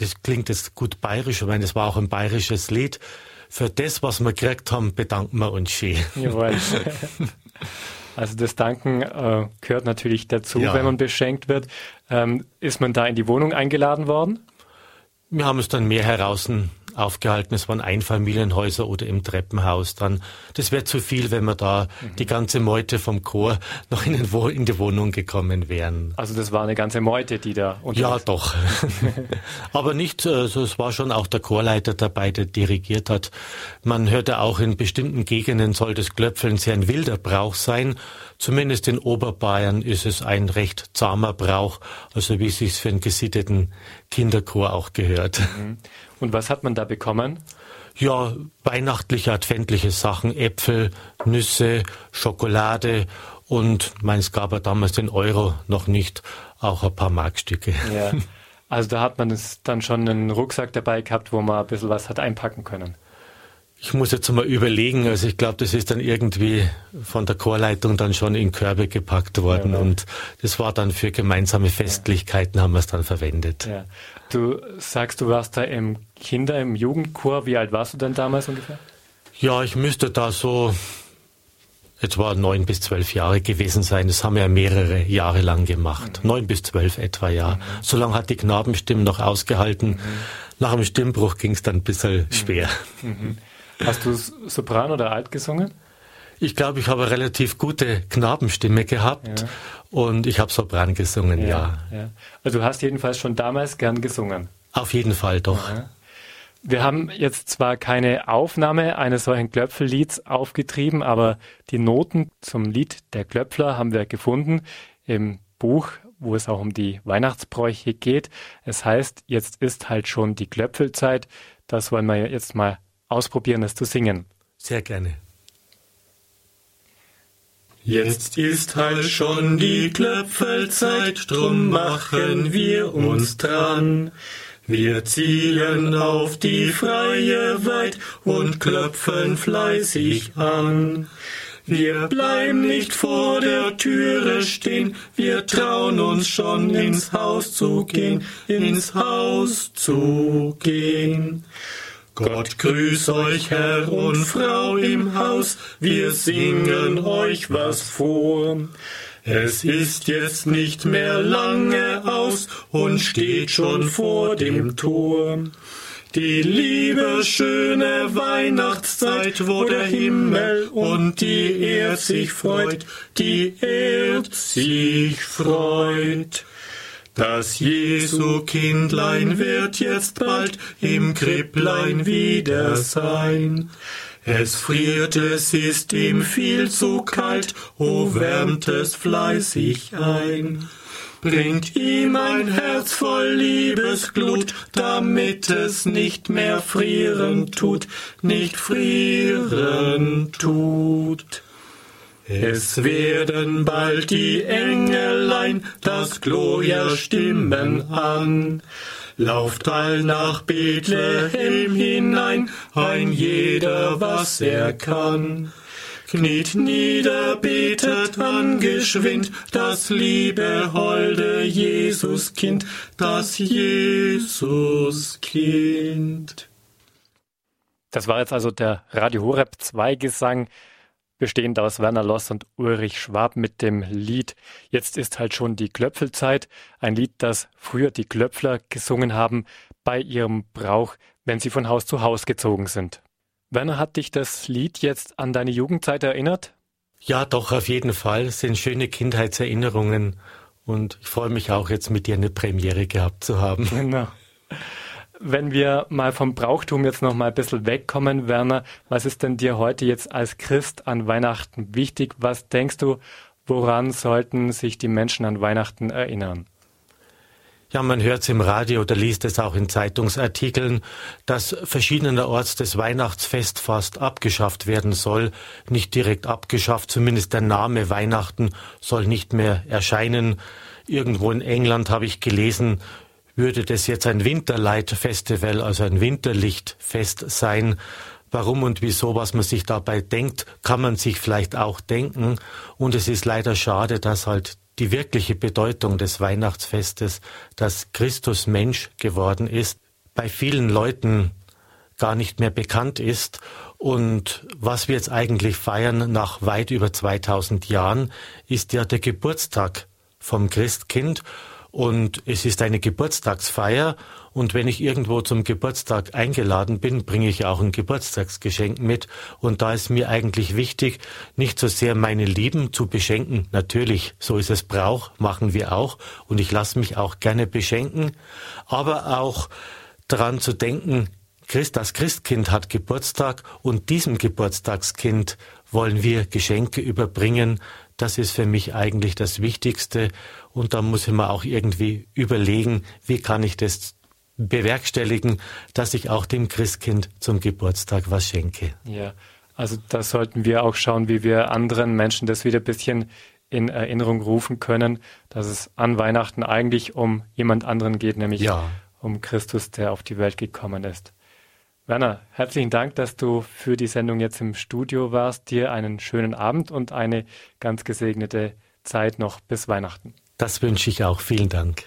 Das klingt jetzt gut bayerisch, ich meine, es war auch ein bayerisches Lied. Für das, was wir gekriegt haben, bedanken wir uns schön. Jawohl. <laughs> Also das Danken äh, gehört natürlich dazu, ja. wenn man beschenkt wird. Ähm, ist man da in die Wohnung eingeladen worden? Wir haben es dann mehr heraus aufgehalten. Es waren Einfamilienhäuser oder im Treppenhaus dann. Das wäre zu viel, wenn wir da mhm. die ganze Meute vom Chor <laughs> noch in, in die Wohnung gekommen wären. Also das war eine ganze Meute, die da Ja, doch. <laughs> Aber nicht, also es war schon auch der Chorleiter dabei, der dirigiert hat. Man hörte auch in bestimmten Gegenden soll das Glöpfeln sehr ein wilder Brauch sein. Zumindest in Oberbayern ist es ein recht zahmer Brauch, also wie es sich für einen gesitteten Kinderchor auch gehört. Mhm. Und was hat man da bekommen? Ja, weihnachtliche, adventliche Sachen, Äpfel, Nüsse, Schokolade und meins gab er damals den Euro noch nicht, auch ein paar Markstücke. Ja. Also da hat man es dann schon einen Rucksack dabei gehabt, wo man ein bisschen was hat einpacken können. Ich muss jetzt mal überlegen, also ich glaube, das ist dann irgendwie von der Chorleitung dann schon in Körbe gepackt worden ja, und das war dann für gemeinsame Festlichkeiten ja. haben wir es dann verwendet. Ja. Du sagst, du warst da im Kinder-, im Jugendchor. Wie alt warst du denn damals ungefähr? Ja, ich müsste da so etwa neun bis zwölf Jahre gewesen sein. Das haben wir ja mehrere Jahre lang gemacht. Mhm. Neun bis zwölf etwa, ja. Mhm. So lange hat die Knabenstimme noch ausgehalten. Mhm. Nach dem Stimmbruch ging es dann ein bisschen mhm. schwer. Mhm. Hast du Sopran oder Alt gesungen? Ich glaube, ich habe eine relativ gute Knabenstimme gehabt ja. und ich habe Sopran gesungen, ja, ja. Also du hast jedenfalls schon damals gern gesungen. Auf jeden Fall doch. Wir haben jetzt zwar keine Aufnahme eines solchen Klöpfellieds aufgetrieben, aber die Noten zum Lied der Klöpfler haben wir gefunden im Buch, wo es auch um die Weihnachtsbräuche geht. Es heißt, jetzt ist halt schon die Klöpfelzeit. Das wollen wir jetzt mal ausprobieren, es zu singen. Sehr gerne. Jetzt ist halt schon die Klöpfelzeit, drum machen wir uns dran. Wir ziehen auf die freie Weit und klopfen fleißig an. Wir bleiben nicht vor der Türe stehen, wir trauen uns schon ins Haus zu gehen, ins Haus zu gehen. Gott grüß euch, Herr und Frau im Haus, wir singen euch was vor. Es ist jetzt nicht mehr lange aus und steht schon vor dem Tor. Die liebe schöne Weihnachtszeit, wo der Himmel und die Erd sich freut, die Erd sich freut. Das Jesu Kindlein wird jetzt bald im Kripplein wieder sein. Es friert, es ist ihm viel zu kalt, o wärmt es fleißig ein. Bringt ihm ein Herz voll Liebesglut, damit es nicht mehr frieren tut, nicht frieren tut. Es werden bald die Engelein das Gloria stimmen an. Lauft all nach Bethlehem hinein, ein jeder, was er kann. Kniet nieder, betet angeschwind, das liebe, holde Jesuskind, das Jesuskind. Das war jetzt also der Radio Horeb 2 Gesang bestehend aus Werner Loss und Ulrich Schwab mit dem Lied Jetzt ist halt schon die Klöpfelzeit, ein Lied, das früher die Klöpfler gesungen haben bei ihrem Brauch, wenn sie von Haus zu Haus gezogen sind. Werner, hat dich das Lied jetzt an deine Jugendzeit erinnert? Ja, doch, auf jeden Fall. Es sind schöne Kindheitserinnerungen und ich freue mich auch jetzt mit dir eine Premiere gehabt zu haben. Genau. Wenn wir mal vom Brauchtum jetzt noch mal ein bisschen wegkommen, Werner, was ist denn dir heute jetzt als Christ an Weihnachten wichtig? Was denkst du, woran sollten sich die Menschen an Weihnachten erinnern? Ja, man hört es im Radio oder liest es auch in Zeitungsartikeln, dass verschiedenerorts das Weihnachtsfest fast abgeschafft werden soll. Nicht direkt abgeschafft, zumindest der Name Weihnachten soll nicht mehr erscheinen. Irgendwo in England habe ich gelesen, würde das jetzt ein Winterlight-Festival, also ein Winterlichtfest sein. Warum und wieso, was man sich dabei denkt, kann man sich vielleicht auch denken. Und es ist leider schade, dass halt die wirkliche Bedeutung des Weihnachtsfestes, dass Christus Mensch geworden ist, bei vielen Leuten gar nicht mehr bekannt ist und was wir jetzt eigentlich feiern nach weit über 2000 Jahren, ist ja der Geburtstag vom Christkind und es ist eine Geburtstagsfeier und wenn ich irgendwo zum Geburtstag eingeladen bin, bringe ich auch ein Geburtstagsgeschenk mit und da ist mir eigentlich wichtig, nicht so sehr meine Lieben zu beschenken. Natürlich, so ist es Brauch, machen wir auch und ich lasse mich auch gerne beschenken, aber auch daran zu denken, Christ, das Christkind hat Geburtstag und diesem Geburtstagskind wollen wir Geschenke überbringen. Das ist für mich eigentlich das Wichtigste. Und da muss ich mir auch irgendwie überlegen, wie kann ich das bewerkstelligen, dass ich auch dem Christkind zum Geburtstag was schenke. Ja, also da sollten wir auch schauen, wie wir anderen Menschen das wieder ein bisschen in Erinnerung rufen können, dass es an Weihnachten eigentlich um jemand anderen geht, nämlich ja. um Christus, der auf die Welt gekommen ist. Werner, herzlichen Dank, dass du für die Sendung jetzt im Studio warst. Dir einen schönen Abend und eine ganz gesegnete Zeit noch bis Weihnachten. Das wünsche ich auch. Vielen Dank.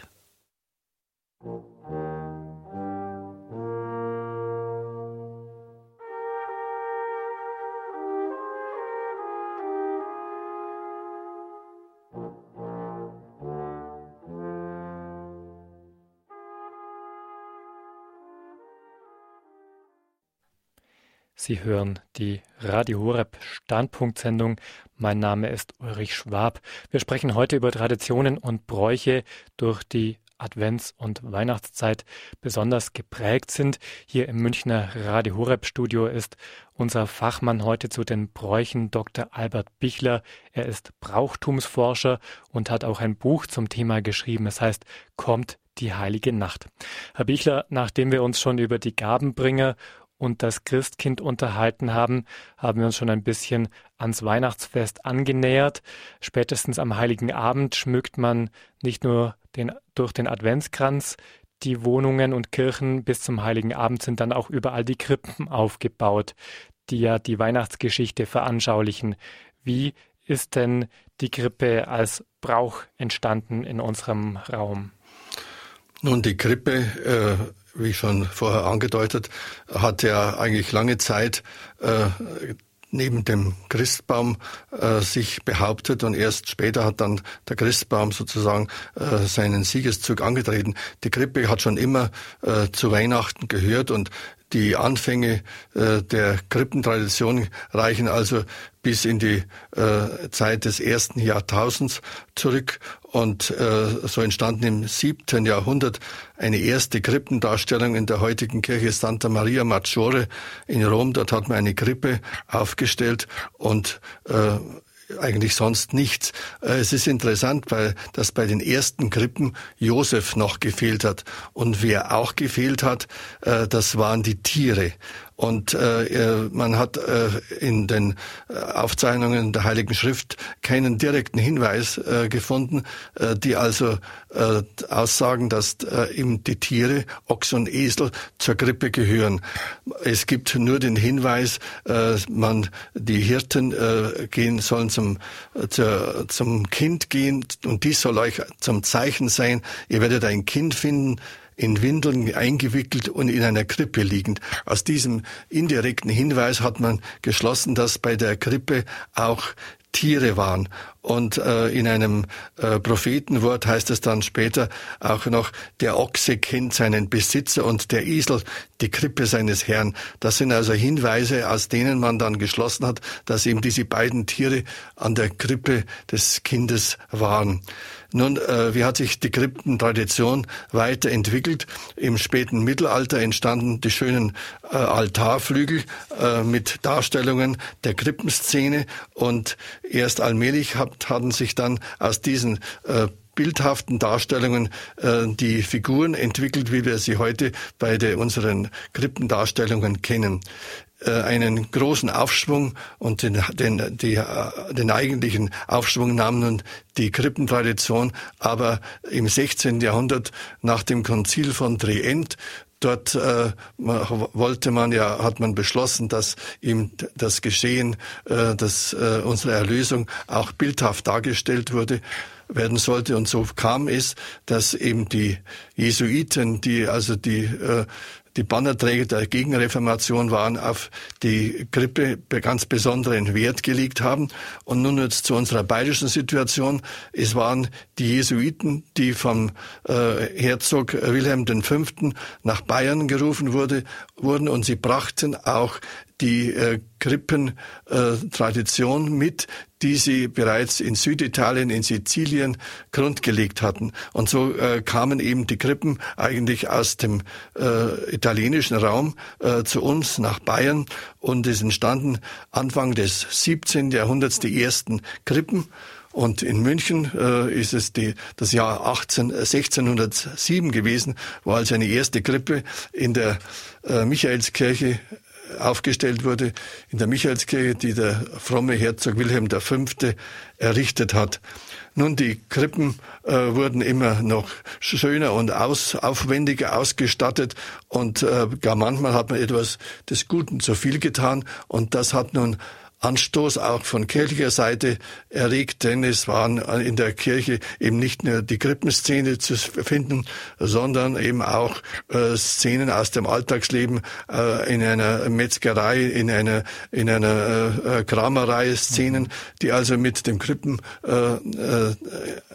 Sie hören die Radio Horeb Standpunktsendung. Mein Name ist Ulrich Schwab. Wir sprechen heute über Traditionen und Bräuche, durch die Advents- und Weihnachtszeit besonders geprägt sind. Hier im Münchner Radio Horeb Studio ist unser Fachmann heute zu den Bräuchen Dr. Albert Bichler. Er ist Brauchtumsforscher und hat auch ein Buch zum Thema geschrieben. Es heißt Kommt die heilige Nacht. Herr Bichler, nachdem wir uns schon über die Gabenbringer und das Christkind unterhalten haben, haben wir uns schon ein bisschen ans Weihnachtsfest angenähert. Spätestens am heiligen Abend schmückt man nicht nur den, durch den Adventskranz die Wohnungen und Kirchen, bis zum heiligen Abend sind dann auch überall die Krippen aufgebaut, die ja die Weihnachtsgeschichte veranschaulichen. Wie ist denn die Krippe als Brauch entstanden in unserem Raum? Nun, die Krippe äh wie schon vorher angedeutet, hat er eigentlich lange Zeit äh, neben dem Christbaum äh, sich behauptet und erst später hat dann der Christbaum sozusagen äh, seinen Siegeszug angetreten. Die Krippe hat schon immer äh, zu Weihnachten gehört und die Anfänge äh, der Krippentradition reichen also bis in die äh, Zeit des ersten Jahrtausends zurück und äh, so entstanden im siebten Jahrhundert eine erste Krippendarstellung in der heutigen Kirche Santa Maria Maggiore in Rom. Dort hat man eine Krippe aufgestellt und eigentlich sonst nichts. Äh, es ist interessant, weil das bei den ersten Krippen Josef noch gefehlt hat. Und wer auch gefehlt hat, äh, das waren die Tiere. Und äh, man hat äh, in den äh, Aufzeichnungen der Heiligen Schrift keinen direkten Hinweis äh, gefunden, äh, die also äh, aussagen, dass äh, eben die Tiere, Ochs und Esel, zur Grippe gehören. Es gibt nur den Hinweis, äh, man die Hirten äh, gehen sollen zum äh, zur, zum Kind gehen und dies soll euch zum Zeichen sein. Ihr werdet ein Kind finden, in Windeln eingewickelt und in einer Krippe liegend. Aus diesem indirekten Hinweis hat man geschlossen, dass bei der Krippe auch Tiere waren. Und äh, in einem äh, Prophetenwort heißt es dann später auch noch, der Ochse kennt seinen Besitzer und der Esel die Krippe seines Herrn. Das sind also Hinweise, aus denen man dann geschlossen hat, dass eben diese beiden Tiere an der Krippe des Kindes waren. Nun, äh, wie hat sich die Krippentradition weiterentwickelt? Im späten Mittelalter entstanden die schönen äh, Altarflügel äh, mit Darstellungen der Krippenszene und erst allmählich hat, hatten sich dann aus diesen äh, bildhaften Darstellungen äh, die Figuren entwickelt, wie wir sie heute bei der, unseren Krippendarstellungen kennen. Äh, einen großen Aufschwung und den, den, die, äh, den eigentlichen Aufschwung nahm nun die Krippentradition, aber im 16. Jahrhundert nach dem Konzil von Trient Dort äh, wollte man ja, hat man beschlossen, dass ihm das Geschehen, äh, dass äh, unsere Erlösung auch bildhaft dargestellt wurde werden sollte. Und so kam es, dass eben die Jesuiten, die also die äh, die Bannerträger der Gegenreformation waren, auf die Grippe ganz besonderen Wert gelegt haben. Und nun jetzt zu unserer bayerischen Situation. Es waren die Jesuiten, die vom äh, Herzog Wilhelm V. nach Bayern gerufen wurde, wurden und sie brachten auch die äh, Krippentradition äh, mit, die sie bereits in Süditalien, in Sizilien grundgelegt hatten. Und so äh, kamen eben die Krippen eigentlich aus dem äh, italienischen Raum äh, zu uns nach Bayern und es entstanden Anfang des 17. Jahrhunderts die ersten Krippen. Und in München äh, ist es die, das Jahr 18, 1607 gewesen, wo also eine erste Krippe in der äh, Michaelskirche aufgestellt wurde in der Michaelskirche, die der fromme Herzog Wilhelm V. errichtet hat. Nun, die Krippen äh, wurden immer noch schöner und aus, aufwendiger ausgestattet und äh, gar manchmal hat man etwas des Guten zu viel getan und das hat nun Anstoß auch von kirchlicher Seite erregt, denn es waren in der Kirche eben nicht nur die Krippenszene zu finden, sondern eben auch äh, Szenen aus dem Alltagsleben äh, in einer Metzgerei, in einer in einer äh, Kramerei, Szenen, die also mit dem Krippen äh, äh,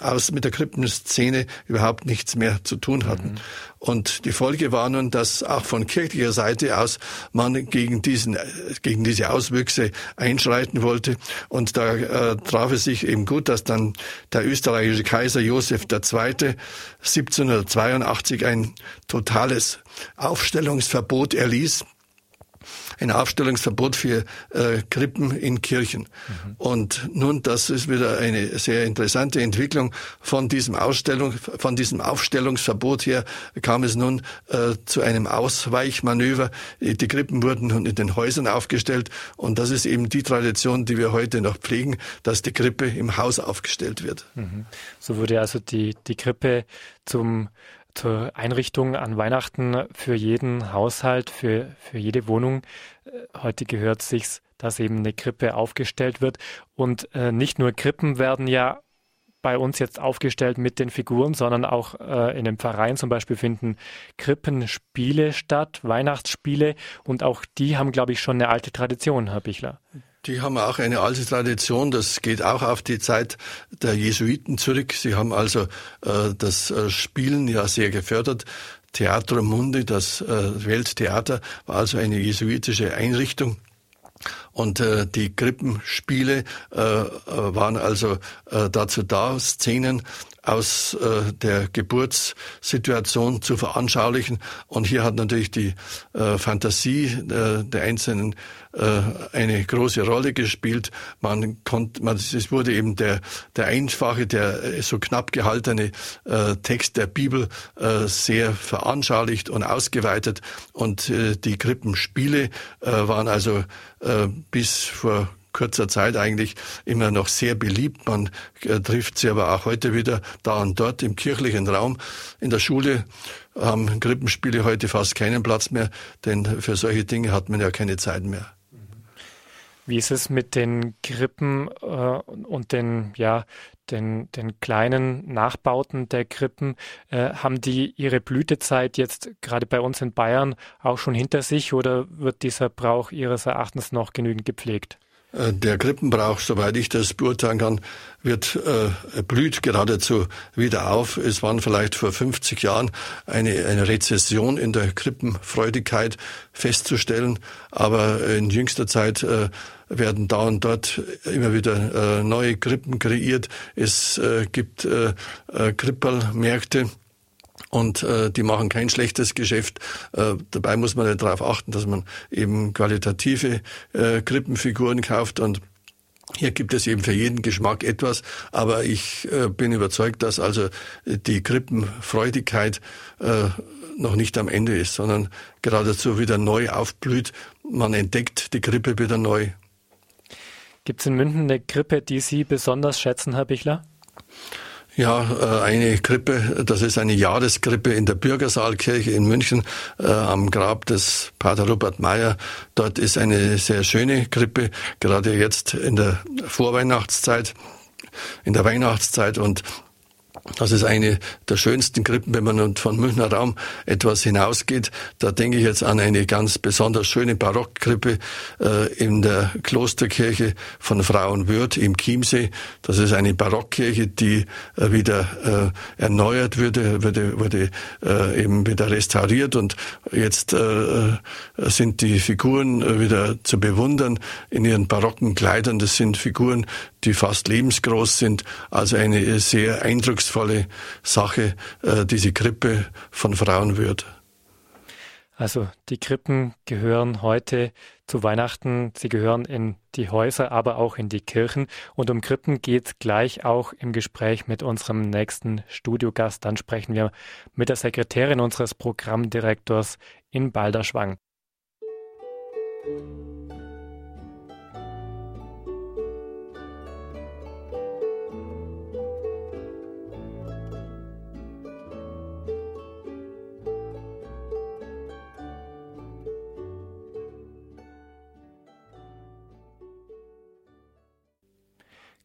aus mit der Krippenszene überhaupt nichts mehr zu tun hatten. Mhm. Und die Folge war nun, dass auch von kirchlicher Seite aus man gegen diesen, gegen diese Auswüchse einschreiten wollte. Und da äh, traf es sich eben gut, dass dann der österreichische Kaiser Josef II. 1782 ein totales Aufstellungsverbot erließ ein Aufstellungsverbot für äh, Krippen in Kirchen. Mhm. Und nun, das ist wieder eine sehr interessante Entwicklung von diesem Ausstellung, von diesem Aufstellungsverbot her kam es nun äh, zu einem Ausweichmanöver. Die Krippen wurden nun in den Häusern aufgestellt und das ist eben die Tradition, die wir heute noch pflegen, dass die Krippe im Haus aufgestellt wird. Mhm. So wurde also die, die Krippe zum zur Einrichtung an Weihnachten für jeden Haushalt, für, für jede Wohnung. Äh, heute gehört sich's, dass eben eine Krippe aufgestellt wird. Und äh, nicht nur Krippen werden ja bei uns jetzt aufgestellt mit den Figuren, sondern auch äh, in dem Verein zum Beispiel finden Krippenspiele statt, Weihnachtsspiele und auch die haben, glaube ich, schon eine alte Tradition, Herr Bichler. Die haben auch eine alte Tradition, das geht auch auf die Zeit der Jesuiten zurück. Sie haben also äh, das äh, Spielen ja sehr gefördert. Theatrum Mundi, das äh, Welttheater, war also eine jesuitische Einrichtung. Und äh, die Krippenspiele äh, äh, waren also äh, dazu da, Szenen aus äh, der Geburtssituation zu veranschaulichen. Und hier hat natürlich die äh, Fantasie äh, der einzelnen äh, eine große Rolle gespielt. Man konnte, man, es wurde eben der, der einfache, der äh, so knapp gehaltene äh, Text der Bibel äh, sehr veranschaulicht und ausgeweitet. Und äh, die Krippenspiele äh, waren also äh, bis vor kurzer Zeit eigentlich immer noch sehr beliebt. Man äh, trifft sie aber auch heute wieder da und dort im kirchlichen Raum. In der Schule haben Krippenspiele heute fast keinen Platz mehr, denn für solche Dinge hat man ja keine Zeit mehr. Wie ist es mit den Krippen äh, und den, ja, den, den kleinen Nachbauten der Krippen? Äh, haben die ihre Blütezeit jetzt gerade bei uns in Bayern auch schon hinter sich oder wird dieser Brauch Ihres Erachtens noch genügend gepflegt? Äh, der Krippenbrauch, soweit ich das beurteilen kann, wird äh, blüht geradezu wieder auf. Es waren vielleicht vor 50 Jahren eine, eine Rezession in der Krippenfreudigkeit festzustellen, aber in jüngster Zeit äh, werden da und dort immer wieder äh, neue Krippen kreiert. Es äh, gibt äh, äh, Krippelmärkte und äh, die machen kein schlechtes Geschäft. Äh, dabei muss man ja darauf achten, dass man eben qualitative äh, Krippenfiguren kauft und hier gibt es eben für jeden Geschmack etwas, aber ich äh, bin überzeugt, dass also die Krippenfreudigkeit äh, noch nicht am Ende ist, sondern geradezu wieder neu aufblüht. Man entdeckt die Krippe wieder neu. Gibt es in München eine Krippe, die Sie besonders schätzen, Herr Bichler? Ja, äh, eine Krippe, das ist eine Jahreskrippe in der Bürgersaalkirche in München äh, am Grab des Pater Robert Meyer. Dort ist eine sehr schöne Krippe, gerade jetzt in der Vorweihnachtszeit, in der Weihnachtszeit und Das ist eine der schönsten Krippen, wenn man von Münchner Raum etwas hinausgeht. Da denke ich jetzt an eine ganz besonders schöne Barockkrippe äh, in der Klosterkirche von Frauenwürth im Chiemsee. Das ist eine Barockkirche, die äh, wieder äh, erneuert wurde, wurde, wurde äh, eben wieder restauriert und jetzt äh, sind die Figuren wieder zu bewundern in ihren barocken Kleidern. Das sind Figuren, die fast lebensgroß sind. Also eine sehr eindrucksvolle Sache, äh, diese Krippe von Frauenwürth. Also die Krippen gehören heute zu Weihnachten, sie gehören in die Häuser, aber auch in die Kirchen. Und um Krippen geht es gleich auch im Gespräch mit unserem nächsten Studiogast. Dann sprechen wir mit der Sekretärin unseres Programmdirektors in Balderschwang.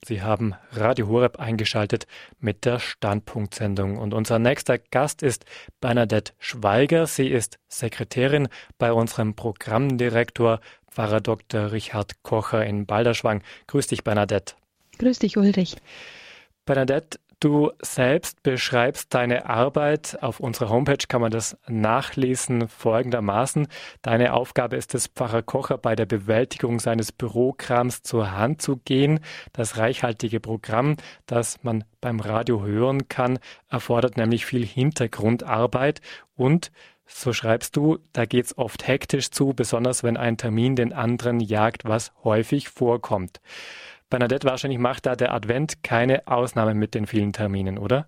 Sie haben Radio Horeb eingeschaltet mit der Standpunktsendung. Und unser nächster Gast ist Bernadette Schweiger. Sie ist Sekretärin bei unserem Programmdirektor Pfarrer Dr. Richard Kocher in Balderschwang. Grüß dich, Bernadette. Grüß dich, Ulrich. Bernadette, Du selbst beschreibst deine Arbeit. Auf unserer Homepage kann man das nachlesen folgendermaßen. Deine Aufgabe ist es, Pfarrer Kocher bei der Bewältigung seines Bürokrams zur Hand zu gehen. Das reichhaltige Programm, das man beim Radio hören kann, erfordert nämlich viel Hintergrundarbeit und so schreibst du, da geht's oft hektisch zu, besonders wenn ein Termin den anderen jagt, was häufig vorkommt. Bernadette, wahrscheinlich macht da der Advent keine Ausnahme mit den vielen Terminen, oder?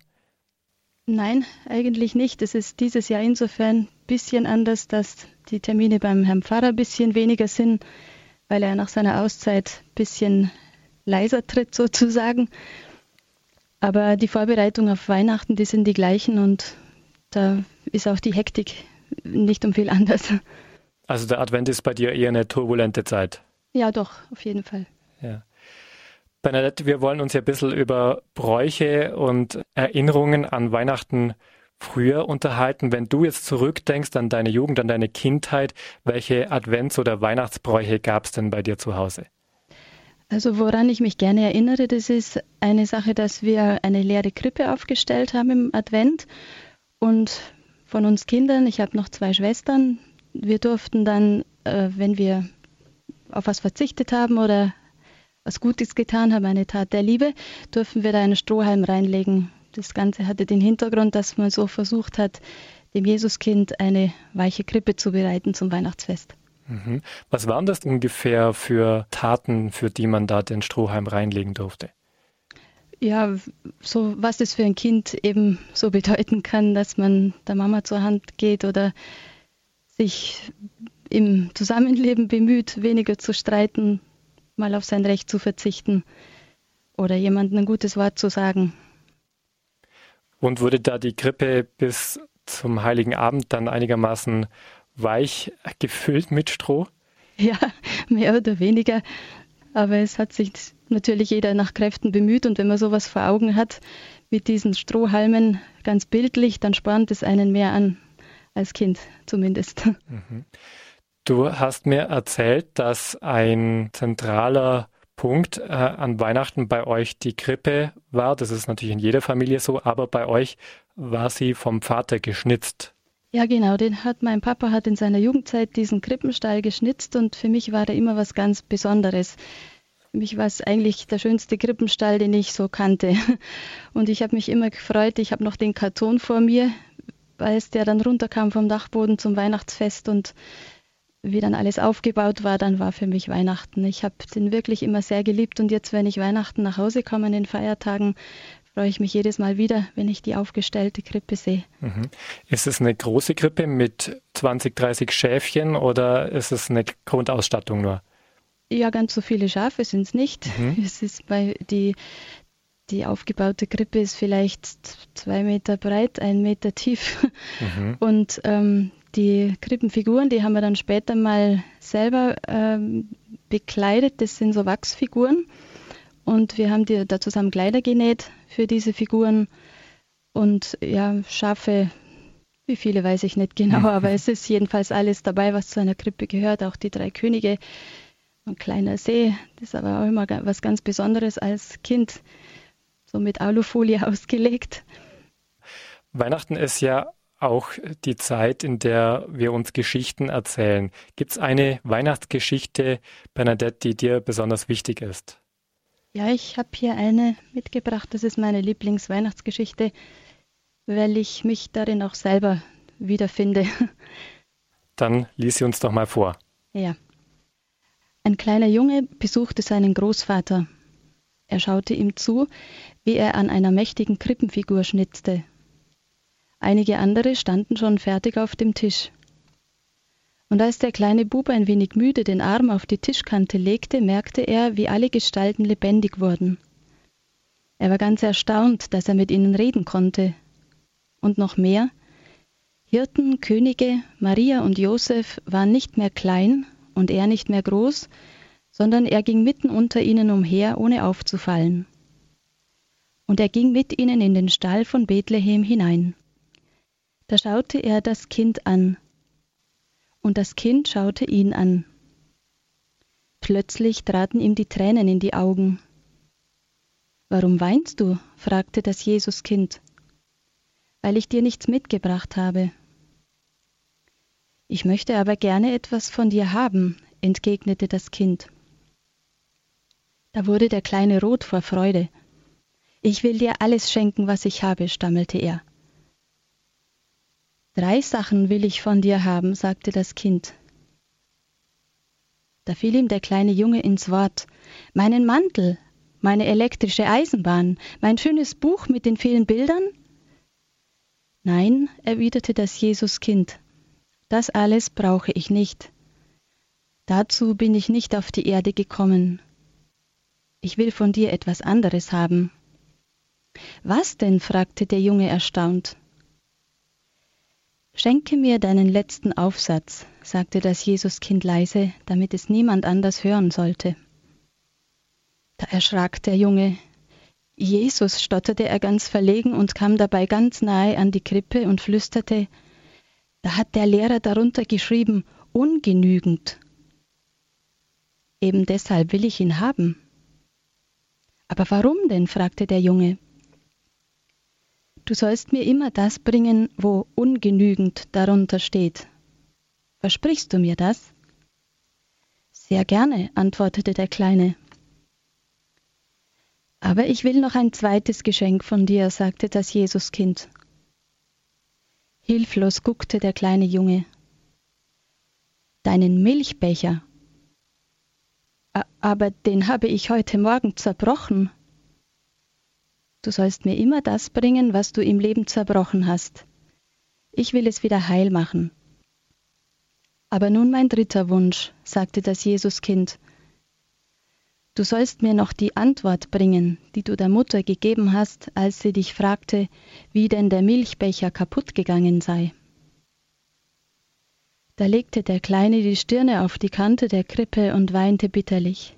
Nein, eigentlich nicht. Es ist dieses Jahr insofern ein bisschen anders, dass die Termine beim Herrn Pfarrer ein bisschen weniger sind, weil er nach seiner Auszeit ein bisschen leiser tritt <laughs> sozusagen. Aber die Vorbereitungen auf Weihnachten, die sind die gleichen und da ist auch die Hektik nicht um viel anders. Also der Advent ist bei dir eher eine turbulente Zeit. Ja, doch, auf jeden Fall. Ja. Bernadette, wir wollen uns ja ein bisschen über Bräuche und Erinnerungen an Weihnachten früher unterhalten. Wenn du jetzt zurückdenkst an deine Jugend, an deine Kindheit, welche Advents- oder Weihnachtsbräuche gab es denn bei dir zu Hause? Also woran ich mich gerne erinnere, das ist eine Sache, dass wir eine leere Krippe aufgestellt haben im Advent und von uns Kindern, ich habe noch zwei Schwestern, wir durften dann, äh, wenn wir auf was verzichtet haben oder was Gutes getan haben, eine Tat der Liebe, durften wir da einen Strohhalm reinlegen. Das Ganze hatte den Hintergrund, dass man so versucht hat, dem Jesuskind eine weiche Krippe zu bereiten zum Weihnachtsfest. Mhm. Was waren das ungefähr für Taten, für die man da den Strohhalm reinlegen durfte? Ja, so was es für ein Kind eben so bedeuten kann, dass man der Mama zur Hand geht oder sich im Zusammenleben bemüht, weniger zu streiten, mal auf sein Recht zu verzichten oder jemandem ein gutes Wort zu sagen. Und wurde da die Krippe bis zum Heiligen Abend dann einigermaßen weich gefüllt mit Stroh? Ja, mehr oder weniger. Aber es hat sich natürlich jeder nach Kräften bemüht und wenn man sowas vor Augen hat, mit diesen Strohhalmen ganz bildlich, dann spornt es einen mehr an, als Kind zumindest. Mhm. Du hast mir erzählt, dass ein zentraler Punkt äh, an Weihnachten bei euch die Krippe war. Das ist natürlich in jeder Familie so, aber bei euch war sie vom Vater geschnitzt. Ja, genau. Den hat mein Papa hat in seiner Jugendzeit diesen Krippenstall geschnitzt und für mich war er immer was ganz Besonderes. Für mich war es eigentlich der schönste Krippenstall, den ich so kannte. <laughs> Und ich habe mich immer gefreut. Ich habe noch den Karton vor mir, als der dann runterkam vom Dachboden zum Weihnachtsfest und wie dann alles aufgebaut war, dann war für mich Weihnachten. Ich habe den wirklich immer sehr geliebt und jetzt, wenn ich Weihnachten nach Hause komme an den Feiertagen, freue ich mich jedes Mal wieder, wenn ich die aufgestellte Krippe sehe. Mhm. Ist es eine große Krippe mit 20, 30 Schäfchen oder ist es eine Grundausstattung nur? Ja, ganz so viele Schafe sind es nicht. Mhm. <laughs> Es ist bei die, die aufgebaute Krippe ist vielleicht zwei Meter breit, ein Meter tief. Mhm. Und ähm, die Krippenfiguren, die haben wir dann später mal selber ähm, bekleidet. Das sind so Wachsfiguren. Und wir haben die, da zusammen Kleider genäht für diese Figuren. Und ja, Schafe, wie viele weiß ich nicht genau, <laughs> aber es ist jedenfalls alles dabei, was zu einer Krippe gehört. Auch die drei Könige, ein kleiner See, das ist aber auch immer was ganz Besonderes als Kind, so mit Alufolie <laughs> ausgelegt. Weihnachten ist ja auch die Zeit, in der wir uns Geschichten erzählen. Gibt es eine Weihnachtsgeschichte, Bernadette, die dir besonders wichtig ist? Ja, ich habe hier eine mitgebracht. Das ist meine Lieblingsweihnachtsgeschichte, weil ich mich darin auch selber wiederfinde. <laughs> Dann lies sie uns doch mal vor. Ja. Ein kleiner Junge besuchte seinen Großvater. Er schaute ihm zu, wie er an einer mächtigen Krippenfigur schnitzte Einige andere standen schon fertig auf dem Tisch. Und als der kleine Bub ein wenig müde den Arm auf die Tischkante legte, merkte er, wie alle Gestalten lebendig wurden. Er war ganz erstaunt, dass er mit ihnen reden konnte. Und noch mehr, Hirten, Könige, Maria und Josef waren nicht mehr klein und er nicht mehr groß, sondern er ging mitten unter ihnen umher, ohne aufzufallen. Und er ging mit ihnen in den Stall von Bethlehem hinein. Da schaute er das Kind an, und das Kind schaute ihn an. Plötzlich traten ihm die Tränen in die Augen. Warum weinst du? fragte das Jesuskind. Weil ich dir nichts mitgebracht habe. Ich möchte aber gerne etwas von dir haben, entgegnete das Kind. Da wurde der Kleine rot vor Freude. Ich will dir alles schenken, was ich habe, stammelte er. Drei Sachen will ich von dir haben, sagte das Kind. Da fiel ihm der kleine Junge ins Wort. Meinen Mantel, meine elektrische Eisenbahn, mein schönes Buch mit den vielen Bildern? Nein, erwiderte das Jesuskind, das alles brauche ich nicht. Dazu bin ich nicht auf die Erde gekommen. Ich will von dir etwas anderes haben. Was denn? fragte der Junge erstaunt. Schenke mir deinen letzten Aufsatz, sagte das Jesuskind leise, damit es niemand anders hören sollte. Da erschrak der Junge. Jesus, stotterte er ganz verlegen und kam dabei ganz nahe an die Krippe und flüsterte, da hat der Lehrer darunter geschrieben, ungenügend. Eben deshalb will ich ihn haben. Aber warum denn? fragte der Junge. Du sollst mir immer das bringen, wo ungenügend darunter steht. Versprichst du mir das? Sehr gerne, antwortete der Kleine. Aber ich will noch ein zweites Geschenk von dir, sagte das Jesuskind. Hilflos guckte der kleine Junge. Deinen Milchbecher. Aber den habe ich heute Morgen zerbrochen, Du sollst mir immer das bringen, was du im Leben zerbrochen hast. Ich will es wieder heil machen. Aber nun mein dritter Wunsch, sagte das Jesuskind. Du sollst mir noch die Antwort bringen, die du der Mutter gegeben hast, als sie dich fragte, wie denn der Milchbecher kaputt gegangen sei. Da legte der Kleine die Stirne auf die Kante der Krippe und weinte bitterlich.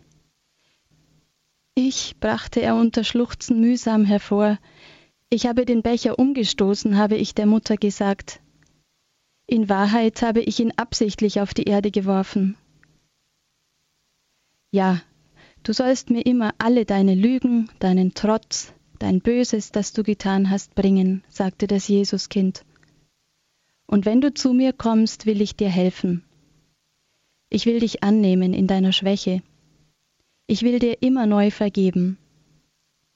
Ich, brachte er unter Schluchzen mühsam hervor, ich habe den Becher umgestoßen, habe ich der Mutter gesagt. In Wahrheit habe ich ihn absichtlich auf die Erde geworfen. Ja, du sollst mir immer alle deine Lügen, deinen Trotz, dein Böses, das du getan hast, bringen, sagte das Jesuskind. Und wenn du zu mir kommst, will ich dir helfen. Ich will dich annehmen in deiner Schwäche, ich will dir immer neu vergeben.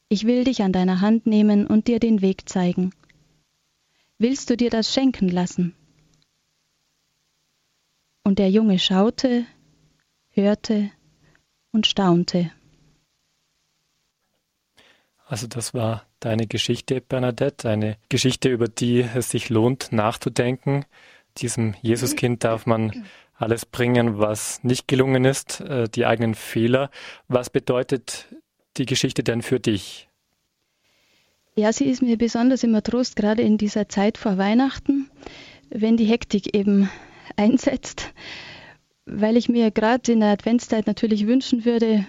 Ich will dich an deiner Hand nehmen und dir den Weg zeigen. Willst du dir das schenken lassen? Und der Junge schaute, hörte und staunte. Also das war deine Geschichte, Bernadette, eine Geschichte, über die es sich lohnt nachzudenken. Diesem Jesuskind darf man alles bringen, was nicht gelungen ist, äh, die eigenen Fehler. Was bedeutet die Geschichte denn für dich? Ja, sie ist mir besonders immer Trost, gerade in dieser Zeit vor Weihnachten, wenn die Hektik eben <laughs> einsetzt, weil ich mir gerade in der Adventszeit natürlich wünschen würde,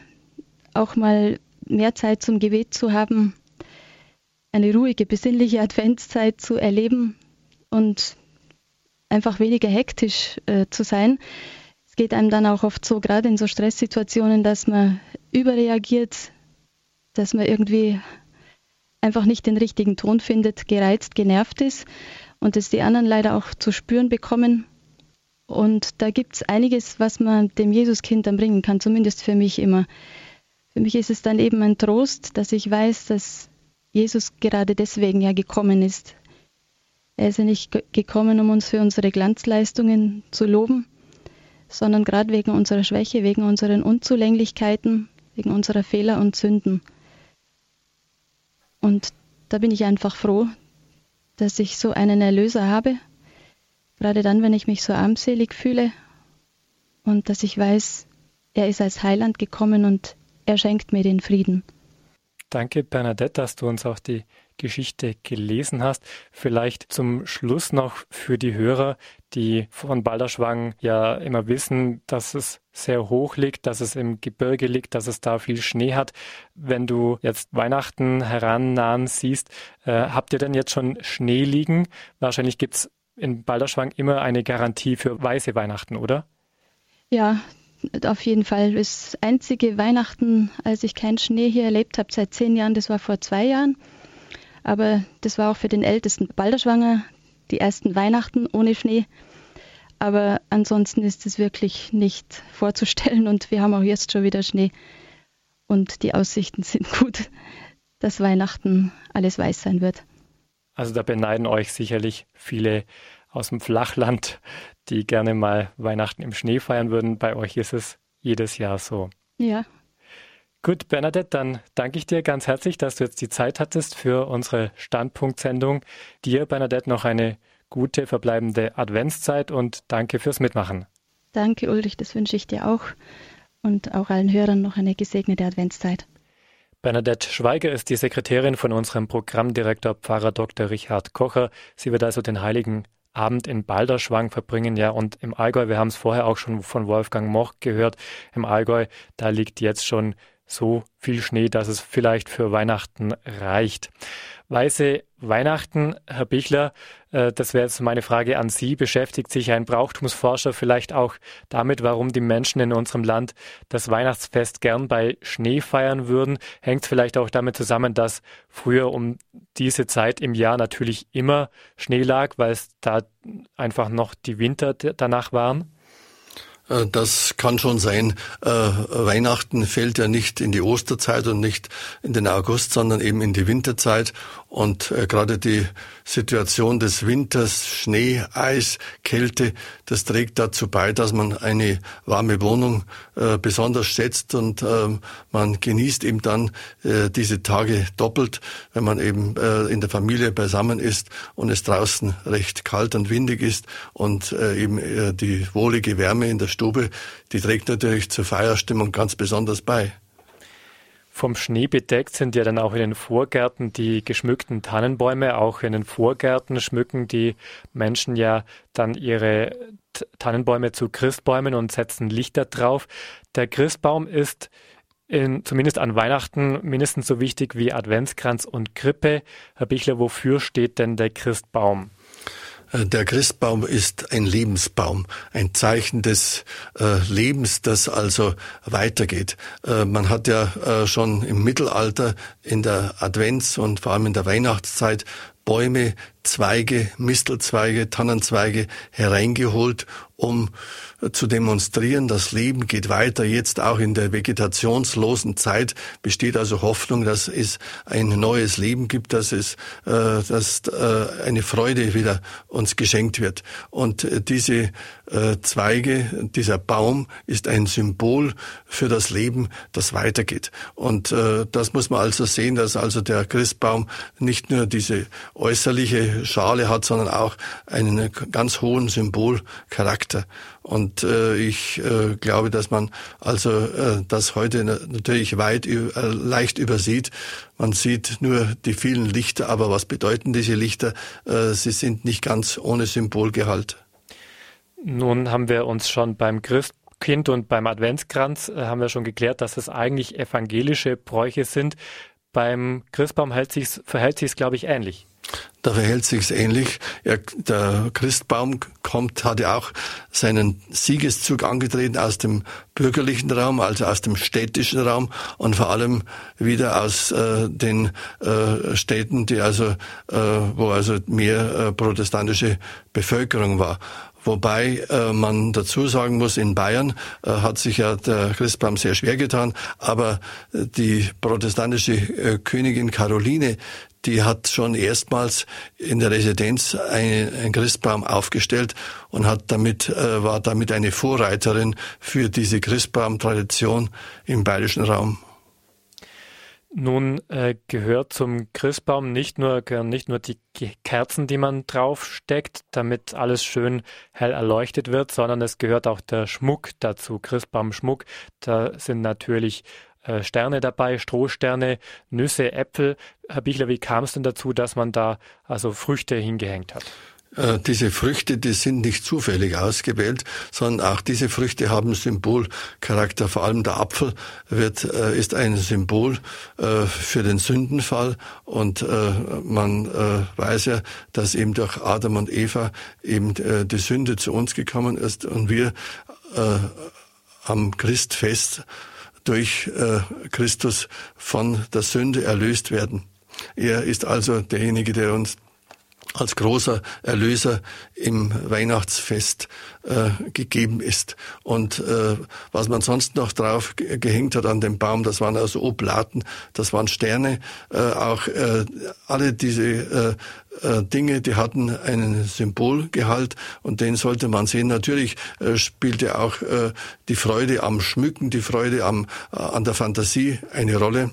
auch mal mehr Zeit zum Gebet zu haben. eine ruhige, besinnliche Adventszeit zu erleben und einfach weniger hektisch äh, zu sein. Es geht einem dann auch oft so, gerade in so Stresssituationen, dass man überreagiert, dass man irgendwie einfach nicht den richtigen Ton findet, gereizt, genervt ist und es die anderen leider auch zu spüren bekommen. Und da gibt es einiges, was man dem Jesuskind dann bringen kann, zumindest für mich immer. Für mich ist es dann eben ein Trost, dass ich weiß, dass Jesus gerade deswegen ja gekommen ist. Er ist ja nicht gekommen, um uns für unsere Glanzleistungen zu loben, sondern gerade wegen unserer Schwäche, wegen unseren Unzulänglichkeiten, wegen unserer Fehler und Sünden. Und da bin ich einfach froh, dass ich so einen Erlöser habe, gerade dann, wenn ich mich so armselig fühle und dass ich weiß, er ist als Heiland gekommen und er schenkt mir den Frieden. Danke, Bernadette, dass du uns auch die Geschichte gelesen hast. Vielleicht zum Schluss noch für die Hörer, die von Balderschwang ja immer wissen, dass es sehr hoch liegt, dass es im Gebirge liegt, dass es da viel Schnee hat. Wenn du jetzt Weihnachten herannahen siehst, äh, habt ihr denn jetzt schon Schnee liegen? Wahrscheinlich gibt es in Balderschwang immer eine Garantie für weiße Weihnachten, oder? Ja, auf jeden Fall. Das einzige Weihnachten, als ich keinen Schnee hier erlebt habe, seit zehn Jahren, das war vor zwei Jahren. Aber das war auch für den ältesten Balderschwanger die ersten Weihnachten ohne Schnee. Aber ansonsten ist es wirklich nicht vorzustellen und wir haben auch jetzt schon wieder Schnee. Und die Aussichten sind gut, dass Weihnachten alles weiß sein wird. Also da beneiden euch sicherlich viele aus dem Flachland, die gerne mal Weihnachten im Schnee feiern würden. Bei euch ist es jedes Jahr so. Ja. Gut, Bernadette, dann danke ich dir ganz herzlich, dass du jetzt die Zeit hattest für unsere Standpunktsendung. Dir, Bernadette, noch eine gute verbleibende Adventszeit und danke fürs Mitmachen. Danke, Ulrich, das wünsche ich dir auch und auch allen Hörern noch eine gesegnete Adventszeit. Bernadette Schweiger ist die Sekretärin von unserem Programmdirektor Pfarrer Dr. Richard Kocher. Sie wird also den Heiligen Abend in Balderschwang verbringen, ja, und im Allgäu, wir haben es vorher auch schon von Wolfgang Moch gehört, im Allgäu, da liegt jetzt schon so viel Schnee, dass es vielleicht für Weihnachten reicht. Weiße Weihnachten, Herr Bichler, äh, das wäre jetzt meine Frage an Sie. Beschäftigt sich ein Brauchtumsforscher vielleicht auch damit, warum die Menschen in unserem Land das Weihnachtsfest gern bei Schnee feiern würden? Hängt es vielleicht auch damit zusammen, dass früher um diese Zeit im Jahr natürlich immer Schnee lag, weil es da einfach noch die Winter danach waren? Äh, das kann schon sein. Äh, Weihnachten fällt ja nicht in die Osterzeit und nicht in den August, sondern eben in die Winterzeit. Und äh, gerade die Situation des Winters, Schnee, Eis, Kälte, das trägt dazu bei, dass man eine warme Wohnung äh, besonders schätzt und äh, man genießt eben dann äh, diese Tage doppelt, wenn man eben äh, in der Familie beisammen ist und es draußen recht kalt und windig ist und äh, eben äh, die wohlige Wärme in der Stube, die trägt natürlich zur Feierstimmung ganz besonders bei. Vom Schnee bedeckt sind ja dann auch in den Vorgärten die geschmückten Tannenbäume. Auch in den Vorgärten schmücken die Menschen ja dann ihre Tannenbäume zu Christbäumen und setzen Lichter drauf. Der Christbaum ist in, zumindest an Weihnachten mindestens so wichtig wie Adventskranz und Krippe. Herr Bichler, wofür steht denn der Christbaum? Der Christbaum ist ein Lebensbaum, ein Zeichen des äh, Lebens, das also weitergeht. Äh, man hat ja äh, schon im Mittelalter in der Advents- und vor allem in der Weihnachtszeit Bäume, Zweige, Mistelzweige, Tannenzweige hereingeholt, um zu demonstrieren, das Leben geht weiter. Jetzt auch in der vegetationslosen Zeit besteht also Hoffnung, dass es ein neues Leben gibt, dass es, äh, dass äh, eine Freude wieder uns geschenkt wird. Und äh, diese äh, Zweige, dieser Baum ist ein Symbol für das Leben, das weitergeht. Und äh, das muss man also sehen, dass also der Christbaum nicht nur diese äußerliche Schale hat, sondern auch einen ganz hohen Symbolcharakter. Und äh, ich äh, glaube, dass man also äh, das heute natürlich weit äh, leicht übersieht. Man sieht nur die vielen Lichter, aber was bedeuten diese Lichter? Äh, sie sind nicht ganz ohne Symbolgehalt. Nun haben wir uns schon beim Christkind und beim Adventskranz äh, haben wir schon geklärt, dass es eigentlich evangelische Bräuche sind. Beim Christbaum verhält sich es, glaube ich, ähnlich. Da verhält sich's ähnlich. Er, der Christbaum kommt, hat ja auch seinen Siegeszug angetreten aus dem bürgerlichen Raum, also aus dem städtischen Raum und vor allem wieder aus äh, den äh, Städten, die also, äh, wo also mehr äh, protestantische Bevölkerung war. Wobei äh, man dazu sagen muss, in Bayern äh, hat sich ja der Christbaum sehr schwer getan, aber äh, die protestantische äh, Königin Caroline, die hat schon erstmals in der Residenz einen Christbaum aufgestellt und hat damit, äh, war damit eine Vorreiterin für diese Christbaum-Tradition im bayerischen Raum. Nun äh, gehört zum Christbaum nicht nur, gehören nicht nur die Kerzen, die man draufsteckt, damit alles schön hell erleuchtet wird, sondern es gehört auch der Schmuck dazu, Christbaumschmuck. Da sind natürlich äh, Sterne dabei, Strohsterne, Nüsse, Äpfel. Herr Bichler, wie kam es denn dazu, dass man da also Früchte hingehängt hat? Äh, diese Früchte, die sind nicht zufällig ausgewählt, sondern auch diese Früchte haben Symbolcharakter. Vor allem der Apfel wird, äh, ist ein Symbol für den Sündenfall und man weiß ja, dass eben durch Adam und Eva eben die Sünde zu uns gekommen ist und wir am Christfest durch äh, Christus von der Sünde erlöst werden. Er ist also derjenige, der uns als großer Erlöser im Weihnachtsfest äh, gegeben ist. Und äh, was man sonst noch drauf gehängt hat an dem Baum, das waren also Oblaten, das waren Sterne, äh, auch äh, alle diese äh, äh, Dinge, die hatten einen Symbolgehalt und den sollte man sehen. Natürlich äh, spielte auch äh, die Freude am Schmücken, die Freude am, äh, an der Fantasie eine Rolle.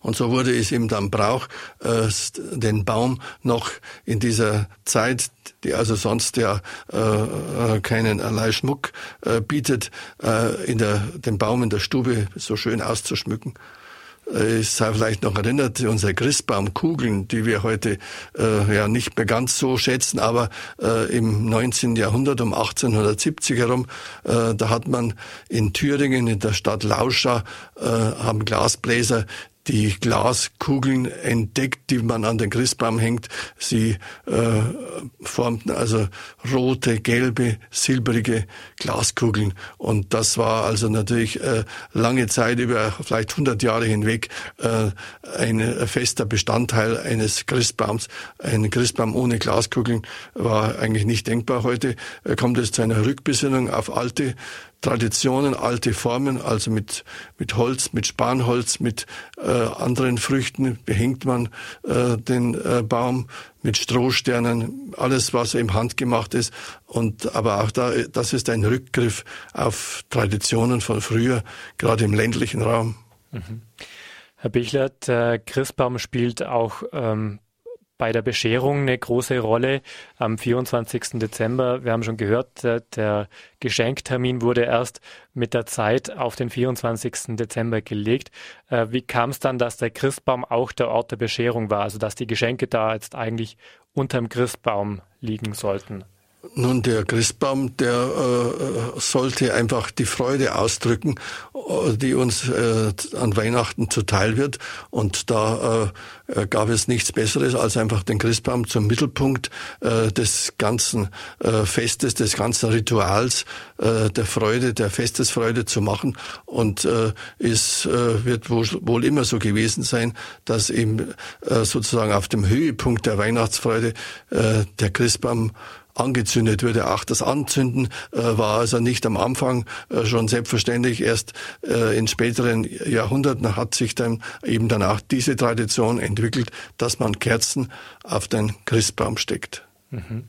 Und so wurde es eben dann Brauch, äh, den Baum noch in dieser Zeit, die also sonst ja äh, äh keinen allein Schmuck äh, bietet, äh, in der, den Baum in der Stube so schön auszuschmücken. Äh, ich sei vielleicht noch erinnert, unsere Christbaumkugeln, die wir heute äh, ja nicht mehr ganz so schätzen, aber äh, im 19. Jahrhundert um 1870 herum, äh, da hat man in Thüringen, in der Stadt Lauscha, äh, haben Glasbläser die Glaskugeln entdeckt, die man an den Christbaum hängt. Sie äh, formten also rote, gelbe, silbrige Glaskugeln. Und das war also natürlich äh, lange Zeit, über vielleicht 100 Jahre hinweg, äh, ein fester Bestandteil eines Christbaums. Ein Christbaum ohne Glaskugeln war eigentlich nicht denkbar. Heute äh, kommt es zu einer Rückbesinnung auf alte Traditionen, alte Formen, also mit, mit Holz, mit Spanholz, mit äh, anderen Früchten behängt man äh, den äh, Baum, mit Strohsternen, alles, was im handgemacht ist. Und, aber auch da, das ist ein Rückgriff auf Traditionen von früher, gerade im ländlichen Raum. Mhm. Herr Bichler, der Christbaum spielt auch ähm, bei der Bescherung eine große Rolle am 24. Dezember. Wir haben schon gehört, der Geschenktermin wurde erst mit der Zeit auf den 24. Dezember gelegt. Äh, wie kam es dann, dass der Christbaum auch der Ort der Bescherung war, also dass die Geschenke da jetzt eigentlich unterm Christbaum liegen sollten? Nun, der Christbaum, der äh, sollte einfach die Freude ausdrücken, äh, die uns äh, an Weihnachten zuteil wird. Und da äh, gab es nichts Besseres, als einfach den Christbaum zum Mittelpunkt äh, des ganzen äh, Festes, des ganzen Rituals, äh, der Freude, der Festesfreude zu machen. Und äh, es äh, wird wohl, wohl immer so gewesen sein, dass eben äh, sozusagen auf dem Höhepunkt der Weihnachtsfreude äh, der Christbaum angezündet würde. Auch das Anzünden äh, war also nicht am Anfang äh, schon selbstverständlich. Erst äh, in späteren Jahrhunderten hat sich dann eben danach diese Tradition entwickelt, dass man Kerzen auf den Christbaum steckt. Mhm.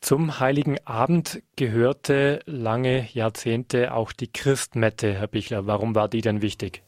Zum Heiligen Abend gehörte lange Jahrzehnte auch die Christmette, Herr Bichler. Warum war die denn wichtig?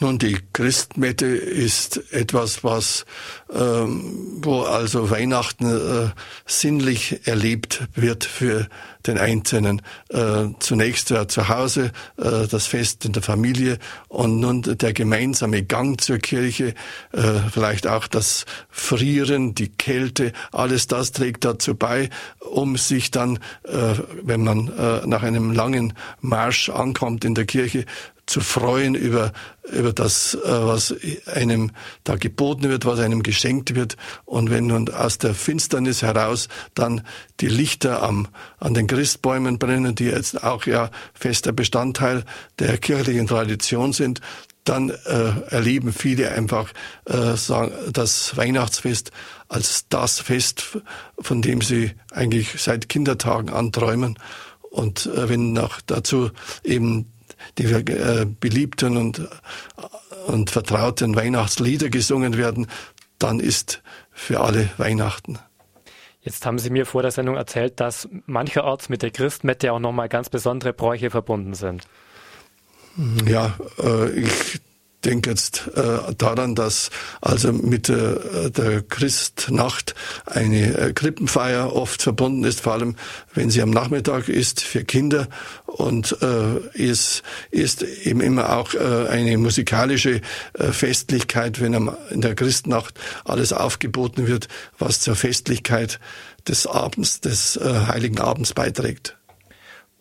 Nun, die Christmette ist etwas, was, ähm, wo also Weihnachten äh, sinnlich erlebt wird für den Einzelnen. Äh, zunächst ja zu Hause, äh, das Fest in der Familie und nun der gemeinsame Gang zur Kirche, äh, vielleicht auch das Frieren, die Kälte, alles das trägt dazu bei, um sich dann, äh, wenn man äh, nach einem langen Marsch ankommt in der Kirche, zu freuen über, über das, äh, was einem da geboten wird, was einem geschenkt wird. Und wenn nun aus der Finsternis heraus dann die Lichter am, an den Christbäumen brennen, die jetzt auch ja fester Bestandteil der kirchlichen Tradition sind, dann äh, erleben viele einfach äh, das Weihnachtsfest als das Fest, von dem sie eigentlich seit Kindertagen anträumen. Und äh, wenn noch dazu eben die äh, beliebten und, und vertrauten Weihnachtslieder gesungen werden, dann ist für alle Weihnachten. Jetzt haben Sie mir vor der Sendung erzählt, dass mancherorts mit der Christmette auch nochmal ganz besondere Bräuche verbunden sind. Ja, äh, ich denke jetzt äh, daran, dass also mit äh, der Christnacht eine äh, Krippenfeier oft verbunden ist, vor allem wenn sie am Nachmittag ist für Kinder und äh, es ist eben immer auch äh, eine musikalische äh, Festlichkeit, wenn am, in der Christnacht alles aufgeboten wird, was zur Festlichkeit des Abends, des äh, Heiligen Abends beiträgt.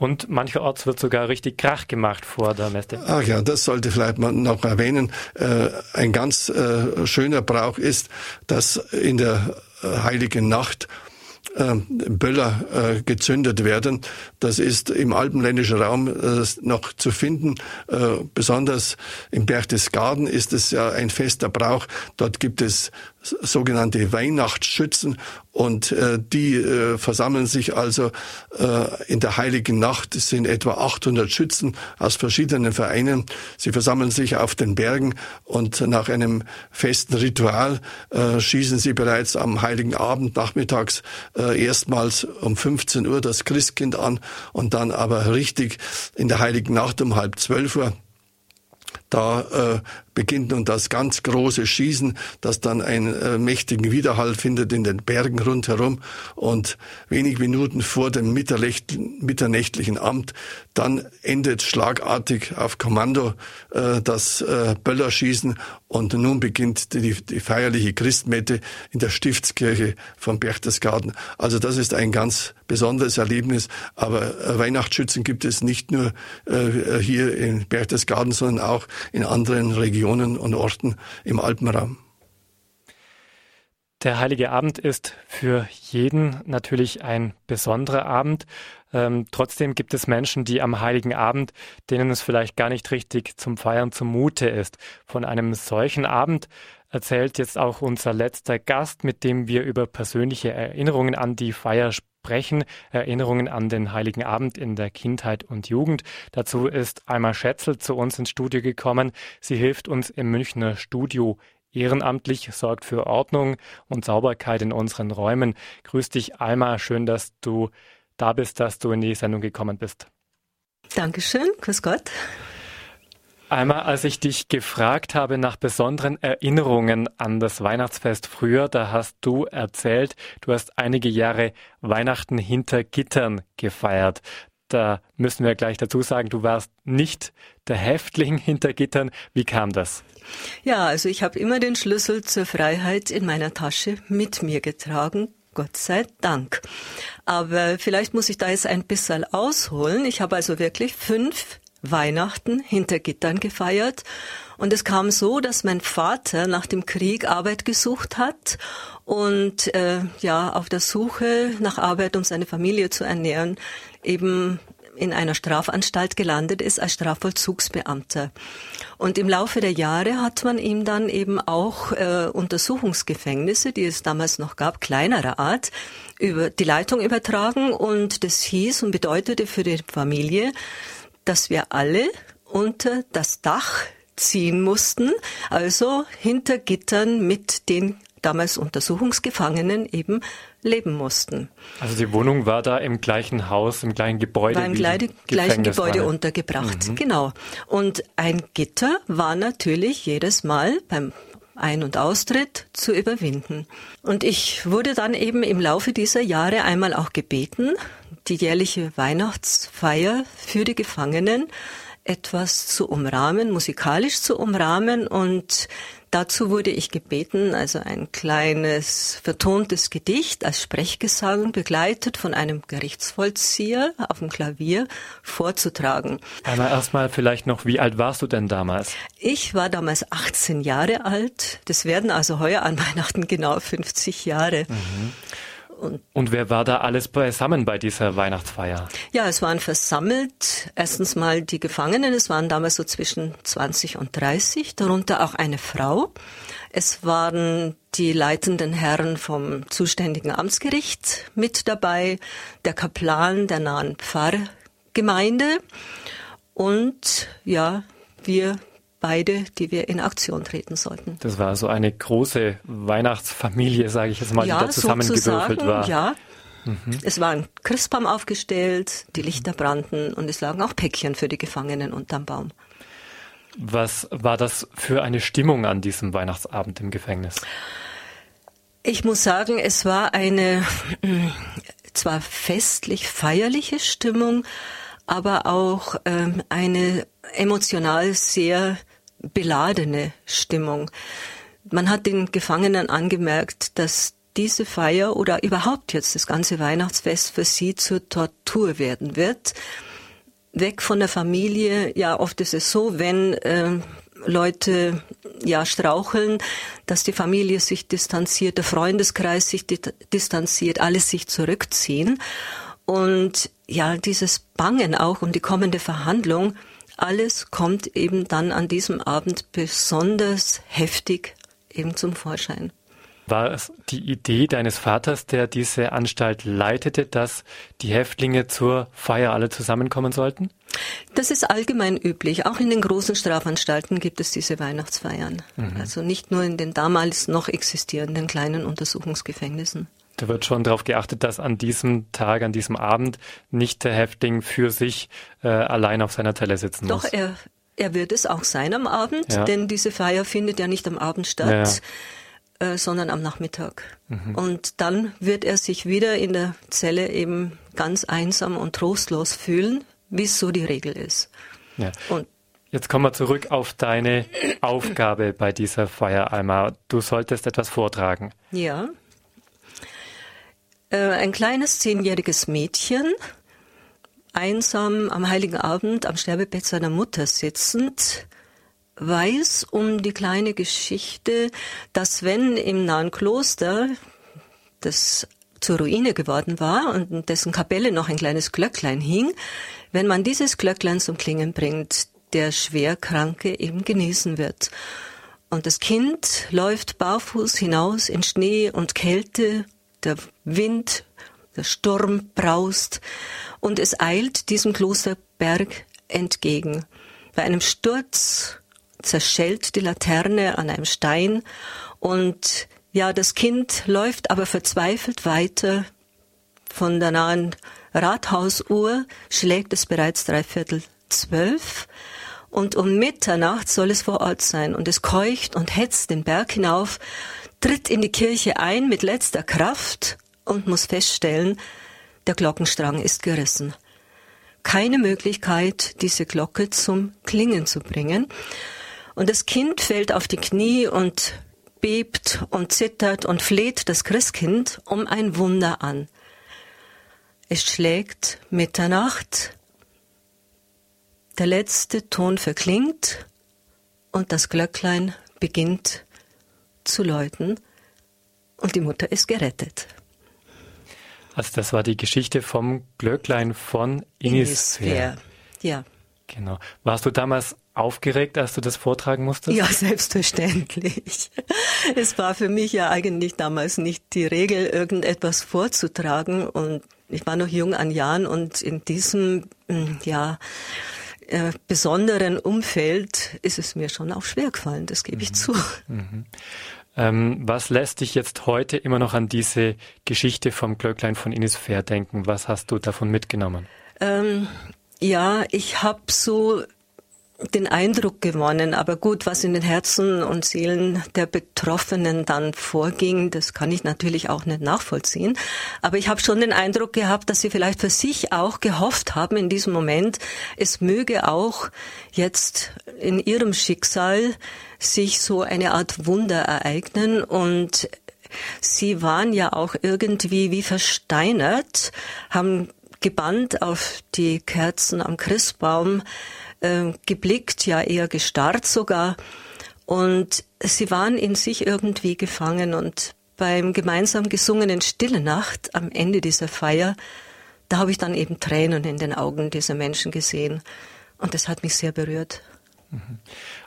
Und mancherorts wird sogar richtig Krach gemacht vor der Messe. Ach ja, das sollte vielleicht mal noch erwähnen. Äh, ein ganz äh, schöner Brauch ist, dass in der äh, heiligen Nacht äh, Böller gezündet werden. Das ist im alpenländischen Raum noch zu finden. Besonders im Berchtesgaden ist es ja ein fester Brauch. Dort gibt es sogenannte Weihnachtsschützen und äh, die äh, versammeln sich also äh, in der heiligen Nacht. Es sind etwa 800 Schützen aus verschiedenen Vereinen. Sie versammeln sich auf den Bergen und nach einem festen Ritual äh, schießen sie bereits am heiligen Abend nachmittags äh, erstmals um 15 Uhr das Christkind an und dann aber richtig in der heiligen Nacht um halb zwölf Uhr da äh, beginnt nun das ganz große Schießen, das dann einen äh, mächtigen Widerhall findet in den Bergen rundherum. Und wenig Minuten vor dem mitternächtlichen Amt, dann endet schlagartig auf Kommando äh, das äh, Böllerschießen. Und nun beginnt die, die feierliche Christmette in der Stiftskirche von Berchtesgaden. Also das ist ein ganz besonderes Erlebnis, aber äh, Weihnachtsschützen gibt es nicht nur äh, hier in Berchtesgaden, sondern auch in anderen Regionen Regionen und Orten im Alpenraum. Der Heilige Abend ist für jeden natürlich ein besonderer Abend. Ähm, trotzdem gibt es Menschen, die am Heiligen Abend, denen es vielleicht gar nicht richtig zum Feiern zumute ist. Von einem solchen Abend erzählt jetzt auch unser letzter Gast, mit dem wir über persönliche Erinnerungen an die Feier sprechen sprechen. Erinnerungen an den Heiligen Abend in der Kindheit und Jugend. Dazu ist Alma Schätzel zu uns ins Studio gekommen. Sie hilft uns im Münchner Studio ehrenamtlich, sorgt für Ordnung und Sauberkeit in unseren Räumen. Grüß dich, Alma. Schön, dass du da bist, dass du in die Sendung gekommen bist. Dankeschön. Grüß Gott. Einmal, als ich dich gefragt habe nach besonderen Erinnerungen an das Weihnachtsfest früher, da hast du erzählt, du hast einige Jahre Weihnachten hinter Gittern gefeiert. Da müssen wir gleich dazu sagen, du warst nicht der Häftling hinter Gittern. Wie kam das? Ja, also ich habe immer den Schlüssel zur Freiheit in meiner Tasche mit mir getragen. Gott sei Dank. Aber vielleicht muss ich da jetzt ein bisschen ausholen. Ich habe also wirklich fünf Weihnachten hinter Gittern gefeiert. Und es kam so, dass mein Vater nach dem Krieg Arbeit gesucht hat und äh, ja auf der Suche nach Arbeit, um seine Familie zu ernähren, eben in einer Strafanstalt gelandet ist als Strafvollzugsbeamter. Und im Laufe der Jahre hat man ihm dann eben auch äh, Untersuchungsgefängnisse, die es damals noch gab, kleinerer Art, über die Leitung übertragen. Und das hieß und bedeutete für die Familie, dass wir alle unter das Dach ziehen mussten, also hinter Gittern mit den damals Untersuchungsgefangenen eben leben mussten. Also die Wohnung war da im gleichen Haus, im gleichen Gebäude. War im gleichen, gleichen Gebäude untergebracht, mhm. genau. Und ein Gitter war natürlich jedes Mal beim ein- und Austritt zu überwinden. Und ich wurde dann eben im Laufe dieser Jahre einmal auch gebeten, die jährliche Weihnachtsfeier für die Gefangenen etwas zu umrahmen, musikalisch zu umrahmen und Dazu wurde ich gebeten, also ein kleines vertontes Gedicht als Sprechgesang begleitet von einem Gerichtsvollzieher auf dem Klavier vorzutragen. Einmal erstmal vielleicht noch, wie alt warst du denn damals? Ich war damals 18 Jahre alt. Das werden also heuer an Weihnachten genau 50 Jahre. Mhm. Und, und, wer war da alles beisammen bei dieser Weihnachtsfeier? Ja, es waren versammelt erstens mal die Gefangenen, es waren damals so zwischen 20 und 30, darunter auch eine Frau. Es waren die leitenden Herren vom zuständigen Amtsgericht mit dabei, der Kaplan der nahen Pfarrgemeinde und ja, wir beide, die wir in Aktion treten sollten. Das war so eine große Weihnachtsfamilie, sage ich jetzt mal, ja, die da zusammengewürfelt war. Ja, mhm. es war ein Christbaum aufgestellt, die Lichter brannten und es lagen auch Päckchen für die Gefangenen unterm Baum. Was war das für eine Stimmung an diesem Weihnachtsabend im Gefängnis? Ich muss sagen, es war eine zwar festlich feierliche Stimmung, aber auch ähm, eine emotional sehr beladene Stimmung. Man hat den Gefangenen angemerkt, dass diese Feier oder überhaupt jetzt das ganze Weihnachtsfest für sie zur Tortur werden wird. Weg von der Familie, ja, oft ist es so, wenn äh, Leute ja straucheln, dass die Familie sich distanziert, der Freundeskreis sich distanziert, alles sich zurückziehen. Und ja, dieses Bangen auch um die kommende Verhandlung, alles kommt eben dann an diesem Abend besonders heftig eben zum Vorschein. War es die Idee deines Vaters, der diese Anstalt leitete, dass die Häftlinge zur Feier alle zusammenkommen sollten? Das ist allgemein üblich. Auch in den großen Strafanstalten gibt es diese Weihnachtsfeiern. Mhm. Also nicht nur in den damals noch existierenden kleinen Untersuchungsgefängnissen. Da wird schon darauf geachtet, dass an diesem Tag, an diesem Abend nicht der Häftling für sich äh, allein auf seiner Zelle sitzen Doch, muss. Doch, er, er wird es auch sein am Abend, ja. denn diese Feier findet ja nicht am Abend statt. Ja. Äh, sondern am Nachmittag. Mhm. Und dann wird er sich wieder in der Zelle eben ganz einsam und trostlos fühlen, wie es so die Regel ist. Ja. Und Jetzt kommen wir zurück auf deine Aufgabe bei dieser Feier, Alma. Du solltest etwas vortragen. Ja. Äh, ein kleines zehnjähriges Mädchen, einsam am heiligen Abend am Sterbebett seiner Mutter sitzend, weiß um die kleine Geschichte, dass wenn im nahen Kloster, das zur Ruine geworden war und dessen Kapelle noch ein kleines Glöcklein hing, wenn man dieses Glöcklein zum Klingen bringt, der Schwerkranke eben genesen wird. Und das Kind läuft barfuß hinaus in Schnee und Kälte der Wind, der Sturm braust und es eilt diesem Klosterberg entgegen. Bei einem Sturz zerschellt die Laterne an einem Stein und ja, das Kind läuft aber verzweifelt weiter. Von der nahen Rathausuhr schlägt es bereits dreiviertel zwölf und um Mitternacht soll es vor Ort sein und es keucht und hetzt den Berg hinauf tritt in die Kirche ein mit letzter Kraft und muss feststellen, der Glockenstrang ist gerissen. Keine Möglichkeit, diese Glocke zum Klingen zu bringen. Und das Kind fällt auf die Knie und bebt und zittert und fleht das Christkind um ein Wunder an. Es schlägt Mitternacht, der letzte Ton verklingt und das Glöcklein beginnt zu läuten und die Mutter ist gerettet. Also das war die Geschichte vom Glöcklein von Inisphäre. Ja. Genau. Warst du damals aufgeregt, als du das vortragen musstest? Ja, <laughs> selbstverständlich. Es war für mich ja eigentlich damals nicht die Regel, irgendetwas vorzutragen und ich war noch jung an Jahren und in diesem, hm, ja, äh, besonderen Umfeld ist es mir schon auch schwer gefallen, das gebe ich mhm. zu. Mhm. Ähm, was lässt dich jetzt heute immer noch an diese Geschichte vom Glöcklein von Ines Fair denken? Was hast du davon mitgenommen? Ähm, ja, ich habe so den Eindruck gewonnen. Aber gut, was in den Herzen und Seelen der Betroffenen dann vorging, das kann ich natürlich auch nicht nachvollziehen. Aber ich habe schon den Eindruck gehabt, dass sie vielleicht für sich auch gehofft haben in diesem Moment, es möge auch jetzt in ihrem Schicksal sich so eine Art Wunder ereignen und sie waren ja auch irgendwie wie versteinert, haben gebannt auf die Kerzen am Christbaum äh, geblickt, ja eher gestarrt sogar. Und sie waren in sich irgendwie gefangen und beim gemeinsam gesungenen Stille Nacht am Ende dieser Feier, da habe ich dann eben Tränen in den Augen dieser Menschen gesehen. Und das hat mich sehr berührt. Mhm.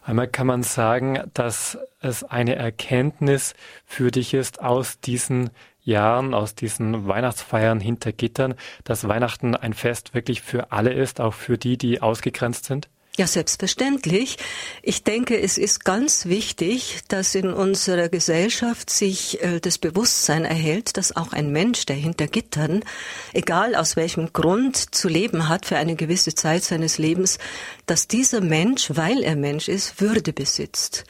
Einmal kann man sagen, dass es eine Erkenntnis für dich ist aus diesen Jahren, aus diesen Weihnachtsfeiern hinter Gittern, dass Weihnachten ein Fest wirklich für alle ist, auch für die, die ausgegrenzt sind? Ja, selbstverständlich. Ich denke, es ist ganz wichtig, dass in unserer Gesellschaft sich äh, das Bewusstsein erhält, dass auch ein Mensch, der hinter Gittern, egal aus welchem Grund zu leben hat für eine gewisse Zeit seines Lebens, dass dieser Mensch, weil er Mensch ist, Würde besitzt.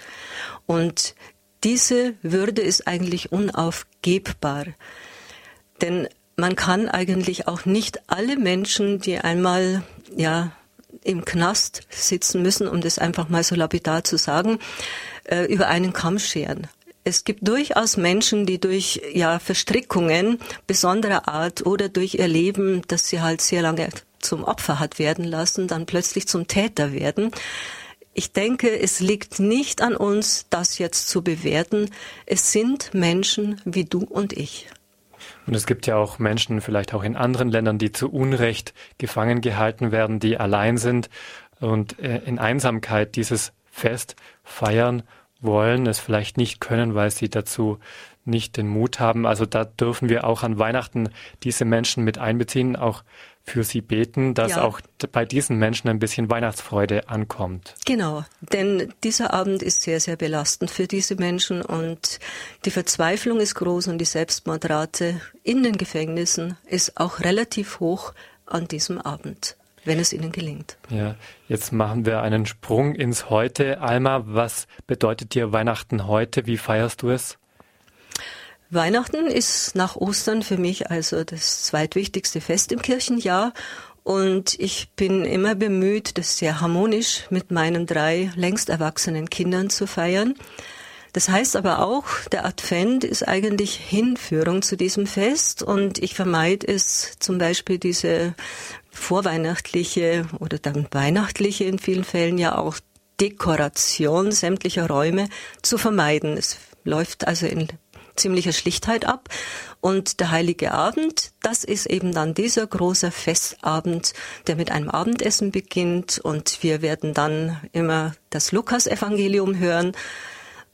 Und diese Würde ist eigentlich unaufgebbar. Denn man kann eigentlich auch nicht alle Menschen, die einmal, ja, im Knast sitzen müssen, um das einfach mal so lapidar zu sagen, äh, über einen Kamm scheren. Es gibt durchaus Menschen, die durch ja, Verstrickungen besonderer Art oder durch ihr Leben, das sie halt sehr lange zum Opfer hat werden lassen, dann plötzlich zum Täter werden. Ich denke, es liegt nicht an uns, das jetzt zu bewerten. Es sind Menschen wie du und ich. Und es gibt ja auch Menschen, vielleicht auch in anderen Ländern, die zu Unrecht gefangen gehalten werden, die allein sind und äh, in Einsamkeit dieses Fest feiern wollen, es vielleicht nicht können, weil sie dazu nicht den Mut haben. Also da dürfen wir auch an Weihnachten diese Menschen mit einbeziehen, auch für sie beten, dass ja. auch bei diesen Menschen ein bisschen Weihnachtsfreude ankommt. Genau, denn dieser Abend ist sehr, sehr belastend für diese Menschen und die Verzweiflung ist groß und die Selbstmordrate in den Gefängnissen ist auch relativ hoch an diesem Abend wenn es ihnen gelingt. Ja, jetzt machen wir einen Sprung ins Heute. Alma, was bedeutet dir Weihnachten heute? Wie feierst du es? Weihnachten ist nach Ostern für mich also das zweitwichtigste Fest im Kirchenjahr und ich bin immer bemüht, das sehr harmonisch mit meinen drei längst erwachsenen Kindern zu feiern. Das heißt aber auch, der Advent ist eigentlich Hinführung zu diesem Fest und ich vermeide es zum Beispiel diese vorweihnachtliche oder dann weihnachtliche in vielen Fällen ja auch Dekoration sämtlicher Räume zu vermeiden. Es läuft also in ziemlicher Schlichtheit ab. Und der Heilige Abend, das ist eben dann dieser große Festabend, der mit einem Abendessen beginnt. Und wir werden dann immer das Lukas-Evangelium hören.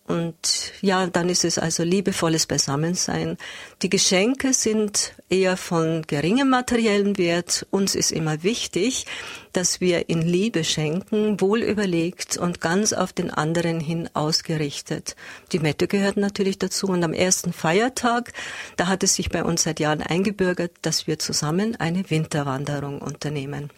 Und ja, dann ist es also liebevolles Beisammensein. Die Geschenke sind eher von geringem materiellen Wert. Uns ist immer wichtig, dass wir in Liebe schenken, wohl überlegt und ganz auf den anderen hin ausgerichtet. Die Mette gehört natürlich dazu. Und am ersten Feiertag, da hat es sich bei uns seit Jahren eingebürgert, dass wir zusammen eine Winterwanderung unternehmen.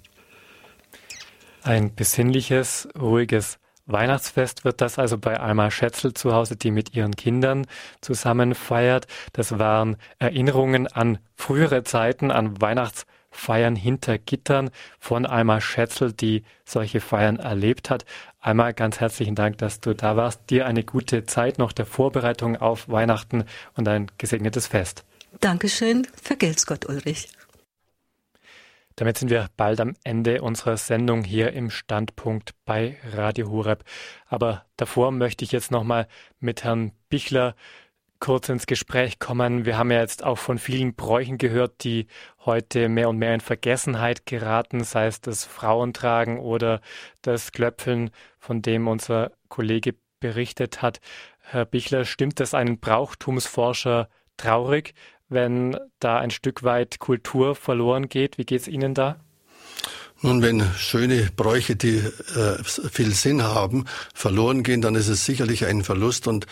Ein besinnliches, ruhiges Weihnachtsfest wird das also bei Alma Schätzel zu Hause, die mit ihren Kindern zusammen feiert. Das waren Erinnerungen an frühere Zeiten, an Weihnachtsfeiern hinter Gittern von Alma Schätzel, die solche Feiern erlebt hat. Einmal ganz herzlichen Dank, dass du da warst. Dir eine gute Zeit noch der Vorbereitung auf Weihnachten und ein gesegnetes Fest. Dankeschön. Vergelt's Gott, Ulrich. Damit sind wir bald am Ende unserer Sendung hier im Standpunkt bei Radio Horeb. Aber davor möchte ich jetzt nochmal mit Herrn Bichler kurz ins Gespräch kommen. Wir haben ja jetzt auch von vielen Bräuchen gehört, die heute mehr und mehr in Vergessenheit geraten, sei es das Frauentragen oder das Klöpfeln, von dem unser Kollege berichtet hat. Herr Bichler, stimmt das einen Brauchtumsforscher traurig, wenn da ein Stück weit Kultur verloren geht? Wie geht es Ihnen da? Nun, wenn schöne Bräuche, die äh, viel Sinn haben, verloren gehen, dann ist es sicherlich ein Verlust und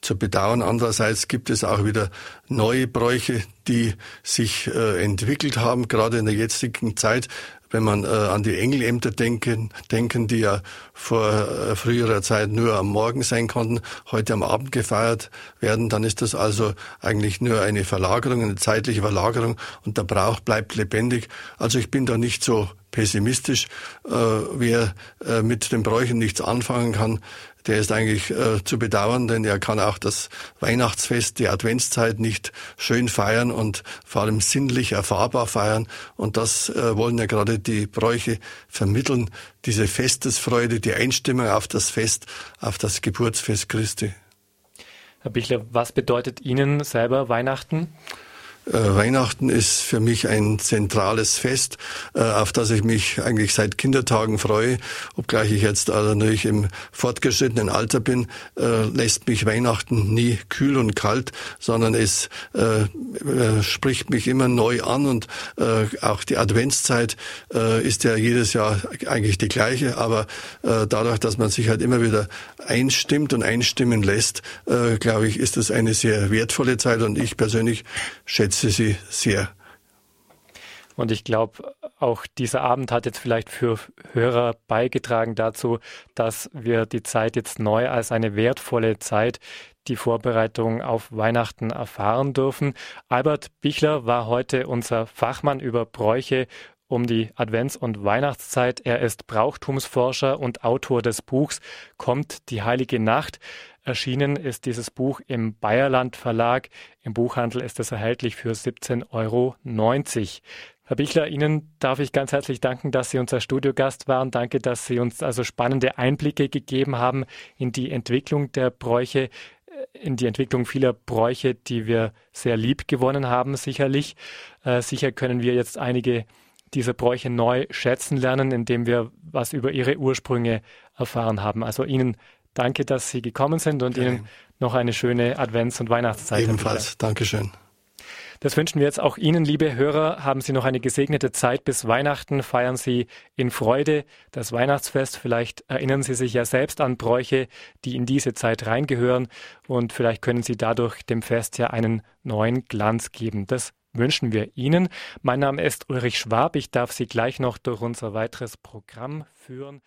zu bedauern. Andererseits gibt es auch wieder neue Bräuche, die sich äh, entwickelt haben, gerade in der jetzigen Zeit. Wenn man äh, an die Engelämter denken, denken, die ja vor äh, früherer Zeit nur am Morgen sein konnten, heute am Abend gefeiert werden, dann ist das also eigentlich nur eine Verlagerung, eine zeitliche Verlagerung und der Brauch bleibt lebendig. Also ich bin da nicht so pessimistisch. Äh, wer äh, mit den Bräuchen nichts anfangen kann, der ist eigentlich äh, zu bedauern, denn er kann auch das Weihnachtsfest, die Adventszeit nicht schön feiern und vor allem sinnlich erfahrbar feiern. Und das äh, wollen ja gerade die Bräuche vermitteln, diese Festesfreude, die Einstimmung auf das Fest, auf das Geburtsfest Christi. Herr Bichler, was bedeutet Ihnen selber Weihnachten? Äh, Weihnachten ist für mich ein zentrales Fest, äh, auf das ich mich eigentlich seit Kindertagen freue. Obgleich ich jetzt natürlich im fortgeschrittenen Alter bin, äh, lässt mich Weihnachten nie kühl und kalt, sondern es spricht mich immer neu an und auch die Adventszeit ist ja jedes Jahr eigentlich die gleiche, aber dadurch, dass man sich halt immer wieder einstimmt und einstimmen lässt, glaube ich, ist es eine sehr wertvolle Zeit und ich persönlich schätze schätze sie sehr. Und ich glaube, auch dieser Abend hat jetzt vielleicht für Hörer beigetragen dazu, dass wir die Zeit jetzt neu als eine wertvolle Zeit, die Vorbereitung auf Weihnachten erfahren dürfen. Albert Bichler war heute unser Fachmann über Bräuche um die Advents- und Weihnachtszeit. Er ist Brauchtumsforscher und Autor des Buchs Kommt die heilige Nacht. Erschienen ist dieses Buch im Bayerland Verlag. Im Buchhandel ist es erhältlich für 17,90 Euro. Herr Bichler, Ihnen darf ich ganz herzlich danken, dass Sie unser Studiogast waren. Danke, dass Sie uns also spannende Einblicke gegeben haben in die Entwicklung der Bräuche, äh, in die Entwicklung vieler Bräuche, die wir sehr lieb gewonnen haben, sicherlich. Äh, sicher können wir jetzt einige dieser Bräuche neu schätzen lernen, indem wir was über ihre Ursprünge erfahren haben. Also Ihnen Danke, dass Sie gekommen sind und. Ihnen noch eine schöne Advents- und Weihnachtszeit. Ebenfalls. Dankeschön. Das wünschen wir jetzt auch Ihnen, liebe Hörer. Haben Sie noch eine gesegnete Zeit bis Weihnachten. Feiern Sie in Freude das Weihnachtsfest. Vielleicht erinnern Sie sich ja selbst an Bräuche, die in diese Zeit reingehören. Und vielleicht können Sie dadurch dem Fest ja einen neuen Glanz geben. Das wünschen wir Ihnen. Mein Name ist Ulrich Schwab. Ich darf Sie gleich noch durch unser weiteres Programm führen.